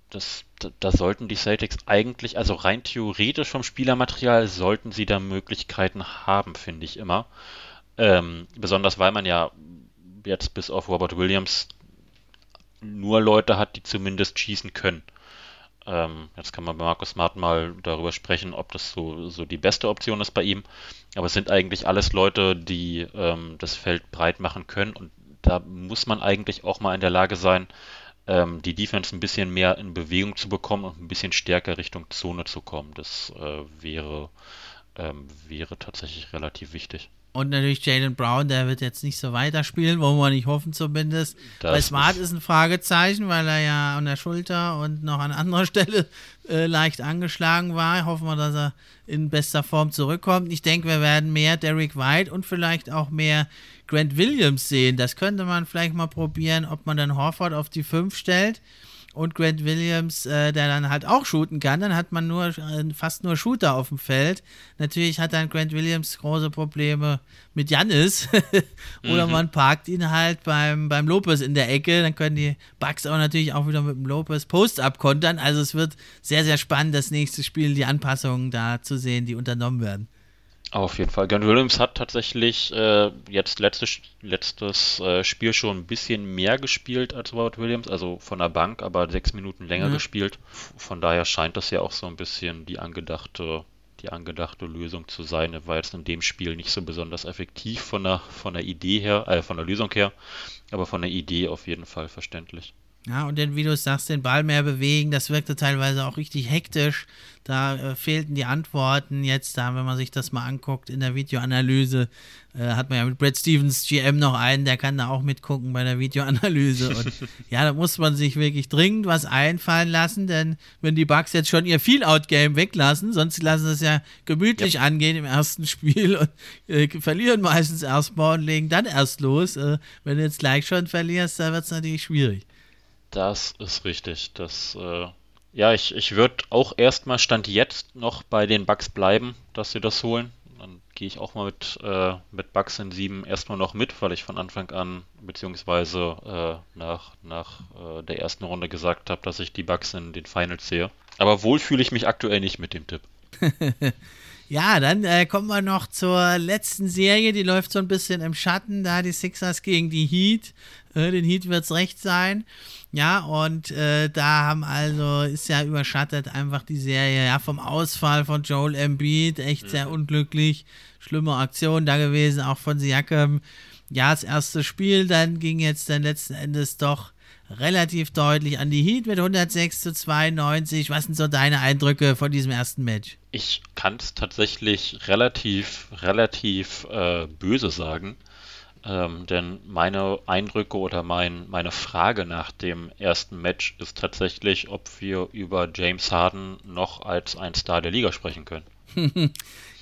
das, da, sollten die Celtics eigentlich, also rein theoretisch vom Spielermaterial, sollten sie da Möglichkeiten haben, finde ich immer. Ähm, besonders weil man ja jetzt bis auf Robert Williams nur Leute hat, die zumindest schießen können. Ähm, jetzt kann man bei Markus Smart mal darüber sprechen, ob das so, so die beste Option ist bei ihm. Aber es sind eigentlich alles Leute, die ähm, das Feld breit machen können und da muss man eigentlich auch mal in der Lage sein, ähm, die Defense ein bisschen mehr in Bewegung zu bekommen und ein bisschen stärker Richtung Zone zu kommen. Das äh, wäre, ähm, wäre tatsächlich relativ wichtig. Und natürlich Jalen Brown, der wird jetzt nicht so weiterspielen, wollen wir nicht hoffen zumindest. Das Bei Smart ist ein Fragezeichen, weil er ja an der Schulter und noch an anderer Stelle äh, leicht angeschlagen war. Hoffen wir, dass er in bester Form zurückkommt. Ich denke, wir werden mehr Derek White und vielleicht auch mehr Grant Williams sehen. Das könnte man vielleicht mal probieren, ob man dann Horford auf die 5 stellt und Grant Williams, äh, der dann halt auch shooten kann, dann hat man nur äh, fast nur Shooter auf dem Feld. Natürlich hat dann Grant Williams große Probleme mit Janis oder mhm. man parkt ihn halt beim, beim Lopez in der Ecke, dann können die Bucks auch natürlich auch wieder mit dem Lopez Post-Up kontern. Also es wird sehr, sehr spannend, das nächste Spiel, die Anpassungen da zu sehen, die unternommen werden. Auf jeden Fall. Glenn Williams hat tatsächlich äh, jetzt letztes, letztes äh, Spiel schon ein bisschen mehr gespielt als Robert Williams, also von der Bank, aber sechs Minuten länger ja. gespielt. Von daher scheint das ja auch so ein bisschen die angedachte, die angedachte Lösung zu sein. Er war jetzt in dem Spiel nicht so besonders effektiv von der, von der Idee her, äh, von der Lösung her, aber von der Idee auf jeden Fall verständlich. Ja, und dann, wie du sagst, den Ball mehr bewegen, das wirkte teilweise auch richtig hektisch. Da äh, fehlten die Antworten. Jetzt, da, wenn man sich das mal anguckt in der Videoanalyse, äh, hat man ja mit Brad Stevens GM noch einen, der kann da auch mitgucken bei der Videoanalyse. Und ja, da muss man sich wirklich dringend was einfallen lassen, denn wenn die Bugs jetzt schon ihr Feel-Out-Game weglassen, sonst lassen sie es ja gemütlich ja. angehen im ersten Spiel und äh, verlieren meistens erstmal und legen dann erst los. Äh, wenn du jetzt gleich schon verlierst, da wird es natürlich schwierig. Das ist richtig. Das, äh, ja, ich, ich würde auch erstmal Stand jetzt noch bei den Bugs bleiben, dass sie das holen. Dann gehe ich auch mal mit, äh, mit Bugs in 7 erstmal noch mit, weil ich von Anfang an, beziehungsweise äh, nach, nach äh, der ersten Runde gesagt habe, dass ich die Bugs in den Finals sehe. Aber wohl fühle ich mich aktuell nicht mit dem Tipp. Ja, dann äh, kommen wir noch zur letzten Serie. Die läuft so ein bisschen im Schatten. Da die Sixers gegen die Heat. Äh, den Heat wird es recht sein. Ja, und äh, da haben also, ist ja überschattet einfach die Serie, ja, vom Ausfall von Joel Embiid. Echt sehr unglücklich. Schlimme Aktion da gewesen, auch von Siakam. Ja, das erste Spiel, dann ging jetzt dann letzten Endes doch relativ deutlich an die Heat mit 106 zu 92. Was sind so deine Eindrücke von diesem ersten Match? Ich kann es tatsächlich relativ, relativ äh, böse sagen. Ähm, denn meine Eindrücke oder mein, meine Frage nach dem ersten Match ist tatsächlich, ob wir über James Harden noch als ein Star der Liga sprechen können.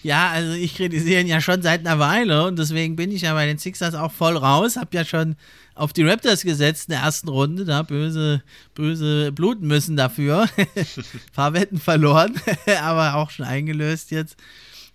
Ja, also ich kritisiere ihn ja schon seit einer Weile und deswegen bin ich ja bei den Sixers auch voll raus. Hab ja schon auf die Raptors gesetzt in der ersten Runde, da böse, böse bluten müssen dafür. paar Wetten verloren, aber auch schon eingelöst jetzt.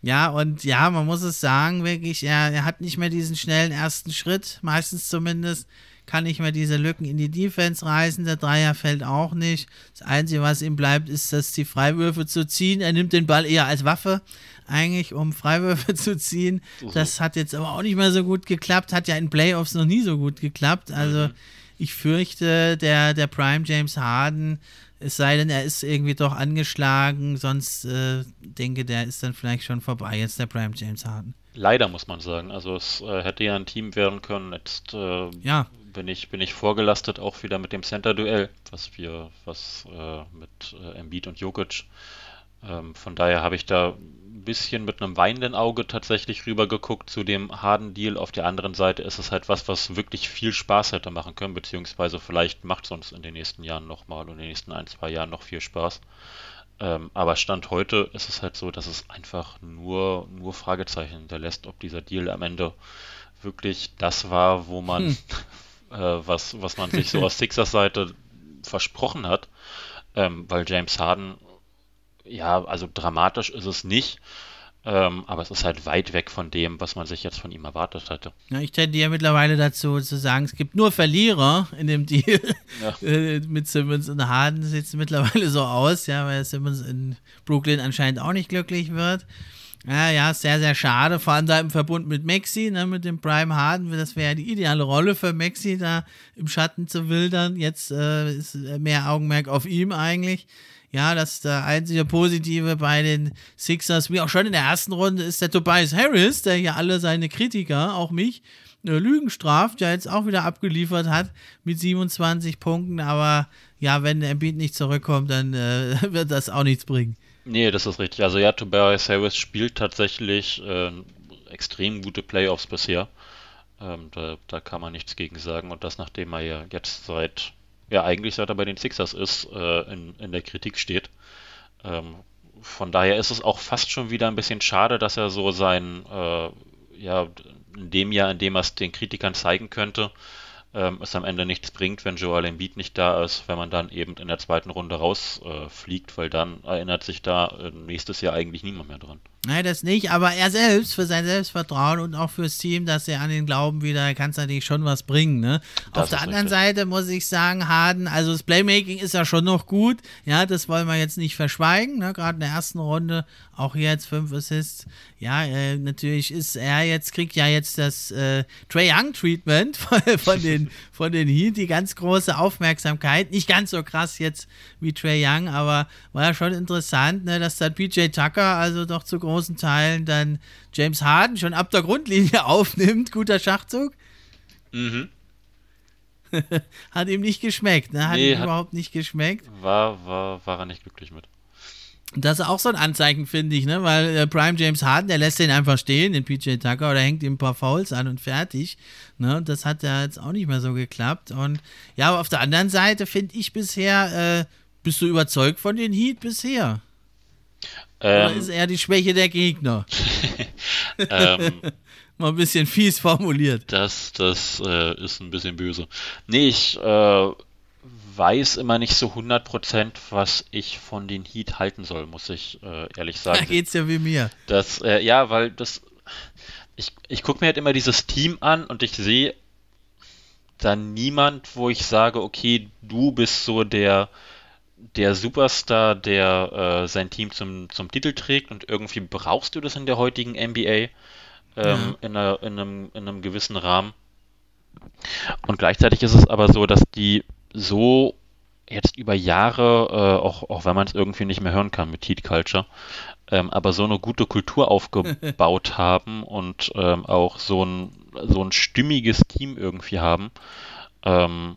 Ja, und ja, man muss es sagen, wirklich, er, er hat nicht mehr diesen schnellen ersten Schritt, meistens zumindest kann nicht mehr diese Lücken in die Defense reißen. Der Dreier fällt auch nicht. Das Einzige, was ihm bleibt, ist, dass die Freiwürfe zu ziehen. Er nimmt den Ball eher als Waffe, eigentlich, um Freiwürfe zu ziehen. Mhm. Das hat jetzt aber auch nicht mehr so gut geklappt. Hat ja in Playoffs noch nie so gut geklappt. Also, mhm. ich fürchte, der, der Prime James Harden, es sei denn, er ist irgendwie doch angeschlagen, sonst äh, denke, der ist dann vielleicht schon vorbei, jetzt der Prime James Harden. Leider muss man sagen. Also es äh, hätte ja ein Team werden können. Jetzt äh, ja bin ich, bin ich vorgelastet auch wieder mit dem Center-Duell, was wir, was äh, mit äh, Embiid und Jokic. Ähm, von daher habe ich da ein bisschen mit einem weinenden Auge tatsächlich rübergeguckt zu dem Harden-Deal. Auf der anderen Seite ist es halt was, was wirklich viel Spaß hätte machen können, beziehungsweise vielleicht macht es uns in den nächsten Jahren nochmal und in den nächsten ein, zwei Jahren noch viel Spaß. Ähm, aber Stand heute ist es halt so, dass es einfach nur, nur Fragezeichen hinterlässt, ob dieser Deal am Ende wirklich das war, wo man, hm. äh, was, was man sich so aus Sixers Seite versprochen hat, ähm, weil James Harden, ja, also dramatisch ist es nicht, ähm, aber es ist halt weit weg von dem, was man sich jetzt von ihm erwartet hatte. Ja, ich tendiere mittlerweile dazu zu sagen, es gibt nur Verlierer in dem Deal. Ja. Äh, mit Simmons und Harden sieht es mittlerweile so aus, ja, weil Simmons in Brooklyn anscheinend auch nicht glücklich wird. Ja, ja, sehr, sehr schade. Vor allem da im Verbund mit Maxi, ne, mit dem Prime Harden. Das wäre ja die ideale Rolle für Maxi, da im Schatten zu wildern. Jetzt äh, ist mehr Augenmerk auf ihm eigentlich. Ja, das der einzige Positive bei den Sixers, wie auch schon in der ersten Runde, ist der Tobias Harris, der ja alle seine Kritiker, auch mich, äh, Lügen straft, ja jetzt auch wieder abgeliefert hat mit 27 Punkten. Aber ja, wenn der Embiid nicht zurückkommt, dann äh, wird das auch nichts bringen. Nee, das ist richtig. Also ja, Tobias Harris spielt tatsächlich äh, extrem gute Playoffs bisher. Ähm, da, da, kann man nichts gegen sagen. Und das, nachdem er ja jetzt seit, ja eigentlich seit er bei den Sixers ist, äh, in, in der Kritik steht. Ähm, von daher ist es auch fast schon wieder ein bisschen schade, dass er so sein, äh, ja, in dem Jahr, in dem er es den Kritikern zeigen könnte, ähm, es am Ende nichts bringt, wenn Joel Embiid nicht da ist, wenn man dann eben in der zweiten Runde rausfliegt, äh, weil dann erinnert sich da äh, nächstes Jahr eigentlich niemand mehr dran. Nein, das nicht, aber er selbst, für sein Selbstvertrauen und auch fürs Team, dass er an den Glauben wieder, kann es natürlich schon was bringen, ne? Auf der anderen richtig. Seite muss ich sagen, Harden, also das Playmaking ist ja schon noch gut, ja, das wollen wir jetzt nicht verschweigen, ne? Gerade in der ersten Runde, auch jetzt fünf Assists. Ja, äh, natürlich ist er jetzt, kriegt ja jetzt das äh, Trey Young Treatment von, von, den, von den Heat, die ganz große Aufmerksamkeit. Nicht ganz so krass jetzt wie Trey Young, aber war ja schon interessant, ne, dass dann PJ Tucker also doch zu großen Teilen dann James Harden schon ab der Grundlinie aufnimmt. Guter Schachzug. Mhm. hat ihm nicht geschmeckt, ne? Hat nee, ihm hat, überhaupt nicht geschmeckt. War, war, war er nicht glücklich mit. Das ist auch so ein Anzeichen, finde ich, ne? Weil äh, Prime James Harden, der lässt den einfach stehen, den PJ Tucker, oder hängt ihm ein paar Fouls an und fertig. Ne? Das hat ja jetzt auch nicht mehr so geklappt. Und ja, aber auf der anderen Seite finde ich bisher, äh, bist du überzeugt von den Heat bisher? Ähm, Oder ist eher die Schwäche der Gegner? ähm, Mal ein bisschen fies formuliert. Das, das äh, ist ein bisschen böse. Nee, ich äh, weiß immer nicht so 100%, was ich von den Heat halten soll, muss ich äh, ehrlich sagen. Da geht's ja wie mir. Das, äh, ja, weil das. Ich, ich gucke mir halt immer dieses Team an und ich sehe da niemand, wo ich sage, okay, du bist so der der Superstar, der äh, sein Team zum, zum Titel trägt und irgendwie brauchst du das in der heutigen NBA ähm, ja. in, einer, in, einem, in einem gewissen Rahmen. Und gleichzeitig ist es aber so, dass die so jetzt über Jahre, äh, auch, auch wenn man es irgendwie nicht mehr hören kann mit Heat Culture, ähm, aber so eine gute Kultur aufgebaut haben und ähm, auch so ein, so ein stimmiges Team irgendwie haben, ähm,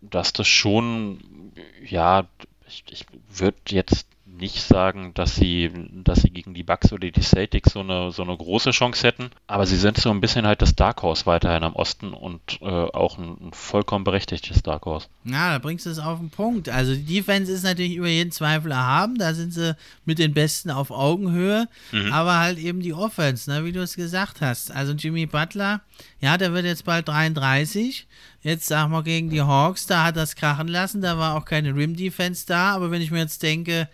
dass das schon, ja, ich, ich würde jetzt nicht sagen, dass sie, dass sie gegen die Bucks oder die Celtics so eine, so eine große Chance hätten. Aber sie sind so ein bisschen halt das Dark Horse weiterhin am Osten und äh, auch ein, ein, vollkommen berechtigtes Dark Horse. Ja, da bringst du es auf den Punkt. Also die Defense ist natürlich über jeden Zweifel erhaben. Da sind sie mit den Besten auf Augenhöhe. Mhm. Aber halt eben die Offense, ne, wie du es gesagt hast. Also Jimmy Butler, ja, der wird jetzt bald 33. Jetzt sagen wir gegen die Hawks, da hat es krachen lassen. Da war auch keine Rim-Defense da. Aber wenn ich mir jetzt denke,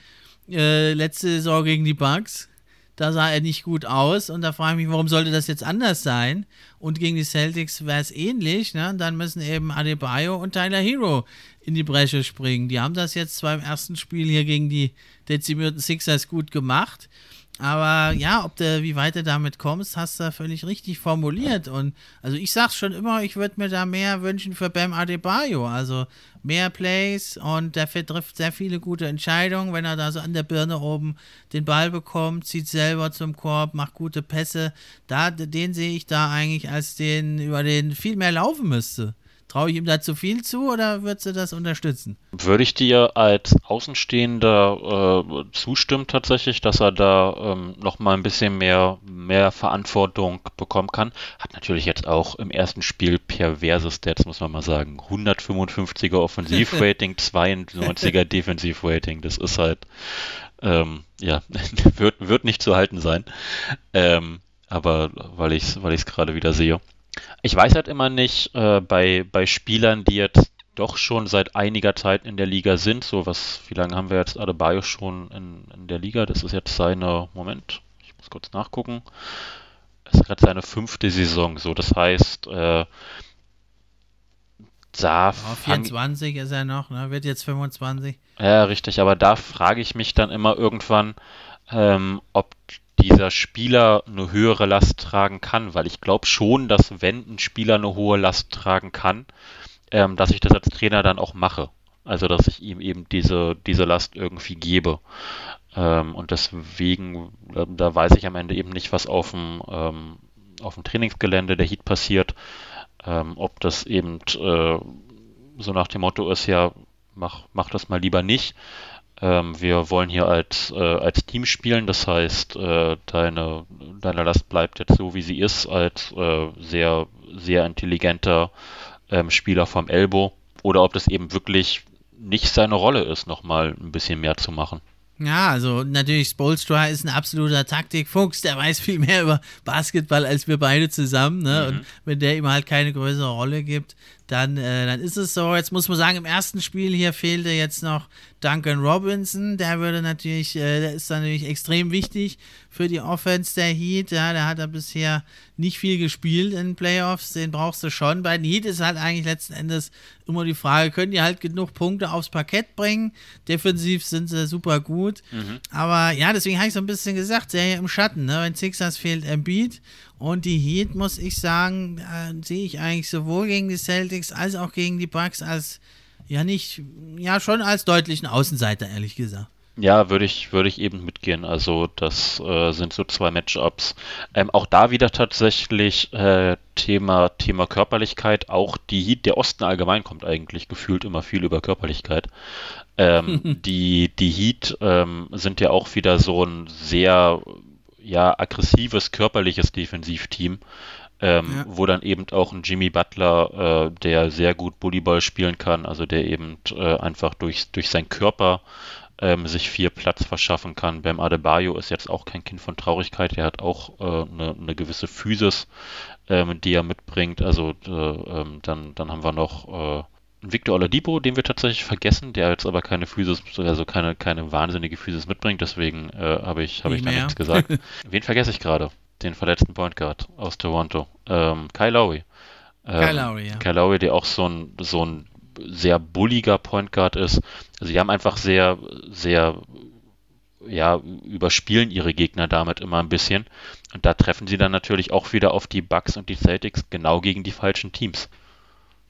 äh, letzte Saison gegen die Bucks. Da sah er nicht gut aus und da frage ich mich, warum sollte das jetzt anders sein? Und gegen die Celtics wäre es ähnlich. Ne? Dann müssen eben Adebayo und Tyler Hero in die Bresche springen. Die haben das jetzt zwar im ersten Spiel hier gegen die dezimierten Sixers gut gemacht. Aber ja, ob du, wie weit du damit kommst, hast du völlig richtig formuliert. Und also ich sag's schon immer, ich würde mir da mehr wünschen für Bam Adebayo. Also mehr Plays und der trifft sehr viele gute Entscheidungen, wenn er da so an der Birne oben den Ball bekommt, zieht selber zum Korb, macht gute Pässe. Da, den sehe ich da eigentlich als den, über den viel mehr laufen müsste. Traue ich ihm da zu viel zu oder würdest du das unterstützen? Würde ich dir als Außenstehender äh, zustimmen tatsächlich, dass er da ähm, noch mal ein bisschen mehr, mehr Verantwortung bekommen kann. Hat natürlich jetzt auch im ersten Spiel perverse Stats, muss man mal sagen. 155er Offensivrating, 92er Defensivrating. Das ist halt, ähm, ja, wird, wird nicht zu halten sein. Ähm, aber weil ich es weil gerade wieder sehe. Ich weiß halt immer nicht, äh, bei, bei Spielern, die jetzt doch schon seit einiger Zeit in der Liga sind, so was, wie lange haben wir jetzt Adebayo schon in, in der Liga? Das ist jetzt seine, Moment, ich muss kurz nachgucken. Das ist gerade seine fünfte Saison, so das heißt, äh, da. Oh, 24 ist er noch, ne? Wird jetzt 25. Ja, richtig, aber da frage ich mich dann immer irgendwann, ähm, ob dieser Spieler eine höhere Last tragen kann, weil ich glaube schon, dass wenn ein Spieler eine hohe Last tragen kann, ähm, dass ich das als Trainer dann auch mache. Also dass ich ihm eben diese, diese Last irgendwie gebe. Ähm, und deswegen, äh, da weiß ich am Ende eben nicht, was auf dem, ähm, auf dem Trainingsgelände der Heat passiert. Ähm, ob das eben äh, so nach dem Motto ist, ja, mach, mach das mal lieber nicht. Ähm, wir wollen hier als, äh, als Team spielen, das heißt, äh, deine, deine Last bleibt jetzt so, wie sie ist, als äh, sehr, sehr intelligenter ähm, Spieler vom Elbow. Oder ob das eben wirklich nicht seine Rolle ist, nochmal ein bisschen mehr zu machen. Ja, also natürlich, Spolstra ist ein absoluter Taktikfuchs, der weiß viel mehr über Basketball als wir beide zusammen. Ne? Mhm. Und wenn der ihm halt keine größere Rolle gibt, dann, äh, dann ist es so. Jetzt muss man sagen, im ersten Spiel hier fehlte jetzt noch Duncan Robinson. Der würde natürlich, äh, der ist natürlich extrem wichtig für die Offense der Heat. Ja, der hat ja bisher nicht viel gespielt in Playoffs. Den brauchst du schon. Bei den Heat ist halt eigentlich letzten Endes immer die Frage, können die halt genug Punkte aufs Parkett bringen? Defensiv sind sie super gut. Mhm. Aber ja, deswegen habe ich so ein bisschen gesagt, Serie im Schatten. Ne? Wenn Sixers fehlt Embiid und die Heat, muss ich sagen, äh, sehe ich eigentlich sowohl gegen die Celtics als auch gegen die Bucks als, ja nicht, ja schon als deutlichen Außenseiter, ehrlich gesagt. Ja, würde ich, würde ich eben mitgehen. Also das äh, sind so zwei Matchups. Ähm, auch da wieder tatsächlich äh, Thema, Thema Körperlichkeit. Auch die Heat, der Osten allgemein kommt eigentlich gefühlt immer viel über Körperlichkeit. Ähm, die, die Heat ähm, sind ja auch wieder so ein sehr ja, aggressives, körperliches Defensivteam, ähm, ja. wo dann eben auch ein Jimmy Butler, äh, der sehr gut Bullyball spielen kann, also der eben äh, einfach durch, durch seinen Körper ähm, sich viel Platz verschaffen kann. Bam Adebayo ist jetzt auch kein Kind von Traurigkeit, der hat auch äh, eine, eine gewisse Physis, ähm, die er mitbringt. Also äh, ähm, dann, dann haben wir noch äh, Victor Oladipo, den wir tatsächlich vergessen, der jetzt aber keine Physis, also keine, keine wahnsinnige Physis mitbringt, deswegen äh, habe ich, hab ich da nichts gesagt. Wen vergesse ich gerade? Den verletzten Point Guard aus Toronto. Ähm, Kyle Lowry. Ähm, Kyle Lowry, ja. Kyle Lowry, der auch so ein, so ein sehr bulliger Point Guard ist. Also die haben einfach sehr, sehr, ja, überspielen ihre Gegner damit immer ein bisschen. Und da treffen sie dann natürlich auch wieder auf die Bucks und die Celtics genau gegen die falschen Teams.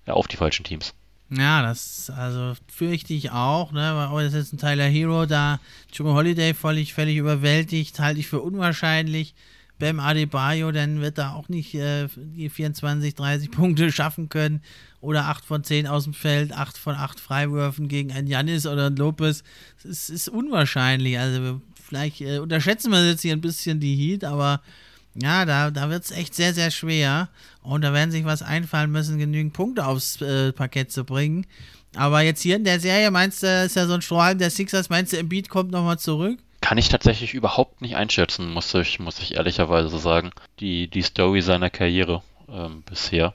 Ja, auf die falschen Teams. Ja, das also fürchte ich auch, ne? Weil oh, das ist ein Tyler Hero da, Joe Holiday völlig, völlig überwältigt, halte ich für unwahrscheinlich. Bam Adebayo, dann wird er auch nicht äh, die 24, 30 Punkte schaffen können. Oder 8 von 10 aus dem Feld, 8 von 8 Freiwürfen gegen einen Janis oder einen Lopez. Es ist unwahrscheinlich. Also vielleicht äh, unterschätzen wir jetzt hier ein bisschen die Heat, aber ja, da, da wird es echt sehr, sehr schwer. Und da werden sich was einfallen müssen, genügend Punkte aufs äh, Parkett zu bringen. Aber jetzt hier in der Serie, meinst du, ist ja so ein Strohhalm der Sixers, meinst du, Embiid kommt nochmal zurück? Kann ich tatsächlich überhaupt nicht einschätzen, muss ich, muss ich ehrlicherweise sagen. Die, die Story seiner Karriere ähm, bisher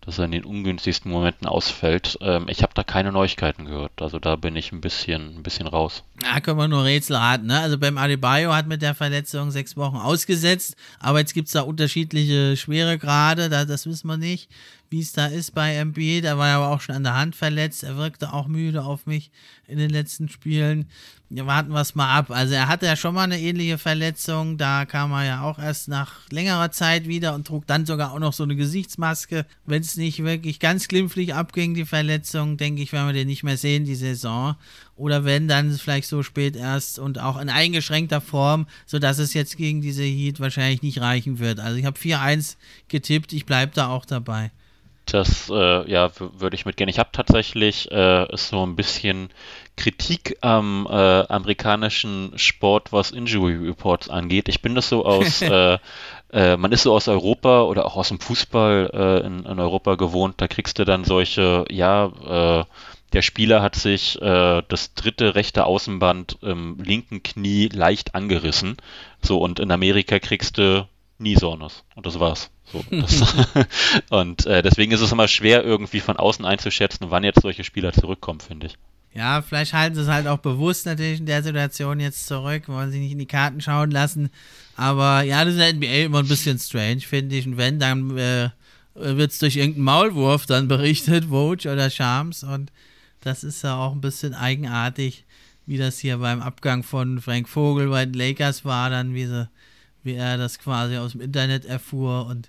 dass er in den ungünstigsten Momenten ausfällt. Ähm, ich habe da keine Neuigkeiten gehört. Also da bin ich ein bisschen, ein bisschen raus. Da können wir nur Rätsel raten. Ne? Also beim Adebayo hat mit der Verletzung sechs Wochen ausgesetzt, aber jetzt gibt es da unterschiedliche Schweregrade, da, das wissen wir nicht wie es da ist bei MB. Da war er aber auch schon an der Hand verletzt. Er wirkte auch müde auf mich in den letzten Spielen. Warten wir es mal ab. Also er hatte ja schon mal eine ähnliche Verletzung. Da kam er ja auch erst nach längerer Zeit wieder und trug dann sogar auch noch so eine Gesichtsmaske. Wenn es nicht wirklich ganz glimpflich abging, die Verletzung, denke ich, werden wir den nicht mehr sehen, die Saison. Oder wenn, dann vielleicht so spät erst und auch in eingeschränkter Form, sodass es jetzt gegen diese Heat wahrscheinlich nicht reichen wird. Also ich habe 4-1 getippt, ich bleibe da auch dabei. Das äh, ja, würde ich mitgehen. Ich habe tatsächlich äh, so ein bisschen Kritik am äh, amerikanischen Sport, was Injury Reports angeht. Ich bin das so aus, äh, äh, man ist so aus Europa oder auch aus dem Fußball äh, in, in, Europa gewohnt. Da kriegst du dann solche, ja, der Spieler hat sich das dritte rechte Außenband im linken Knie leicht angerissen. So, und in Amerika kriegst du nie Sonos. Und das war's. So, das und äh, deswegen ist es immer schwer, irgendwie von außen einzuschätzen, wann jetzt solche Spieler zurückkommen, finde ich. Ja, vielleicht halten sie es halt auch bewusst natürlich in der Situation jetzt zurück, wollen sie nicht in die Karten schauen lassen. Aber ja, das ist in der NBA immer ein bisschen strange, finde ich. Und wenn, dann äh, wird es durch irgendeinen Maulwurf dann berichtet, Woj oder Shams. Und das ist ja auch ein bisschen eigenartig, wie das hier beim Abgang von Frank Vogel bei den Lakers war, dann wie, sie, wie er das quasi aus dem Internet erfuhr und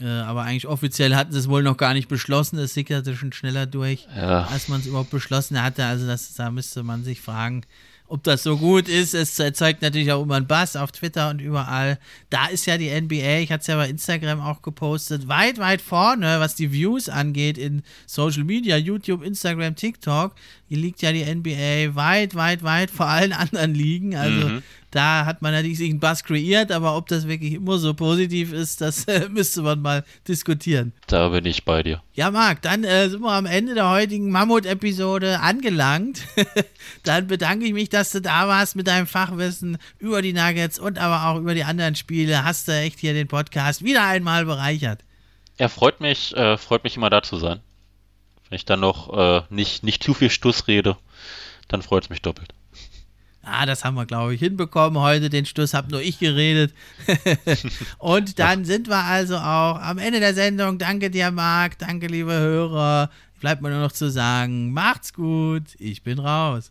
äh, aber eigentlich offiziell hatten sie es wohl noch gar nicht beschlossen. Es sickerte schon schneller durch, ja. als man es überhaupt beschlossen hatte. Also das, da müsste man sich fragen, ob das so gut ist. Es erzeugt natürlich auch immer einen Bass auf Twitter und überall. Da ist ja die NBA, ich hatte es ja bei Instagram auch gepostet, weit, weit vorne, was die Views angeht in Social Media, YouTube, Instagram, TikTok. Hier liegt ja die NBA weit, weit, weit vor allen anderen Ligen. Also mhm da hat man natürlich sich einen Bass kreiert, aber ob das wirklich immer so positiv ist, das äh, müsste man mal diskutieren. Da bin ich bei dir. Ja, Marc, dann äh, sind wir am Ende der heutigen Mammut-Episode angelangt. dann bedanke ich mich, dass du da warst mit deinem Fachwissen über die Nuggets und aber auch über die anderen Spiele. Hast du echt hier den Podcast wieder einmal bereichert. Ja, freut mich, äh, freut mich immer da zu sein. Wenn ich dann noch äh, nicht, nicht zu viel Stuss rede, dann freut es mich doppelt. Ah, das haben wir, glaube ich, hinbekommen. Heute den Stuss habe nur ich geredet. und dann sind wir also auch am Ende der Sendung. Danke dir, Marc. Danke, liebe Hörer. Bleibt mir nur noch zu sagen, macht's gut. Ich bin raus.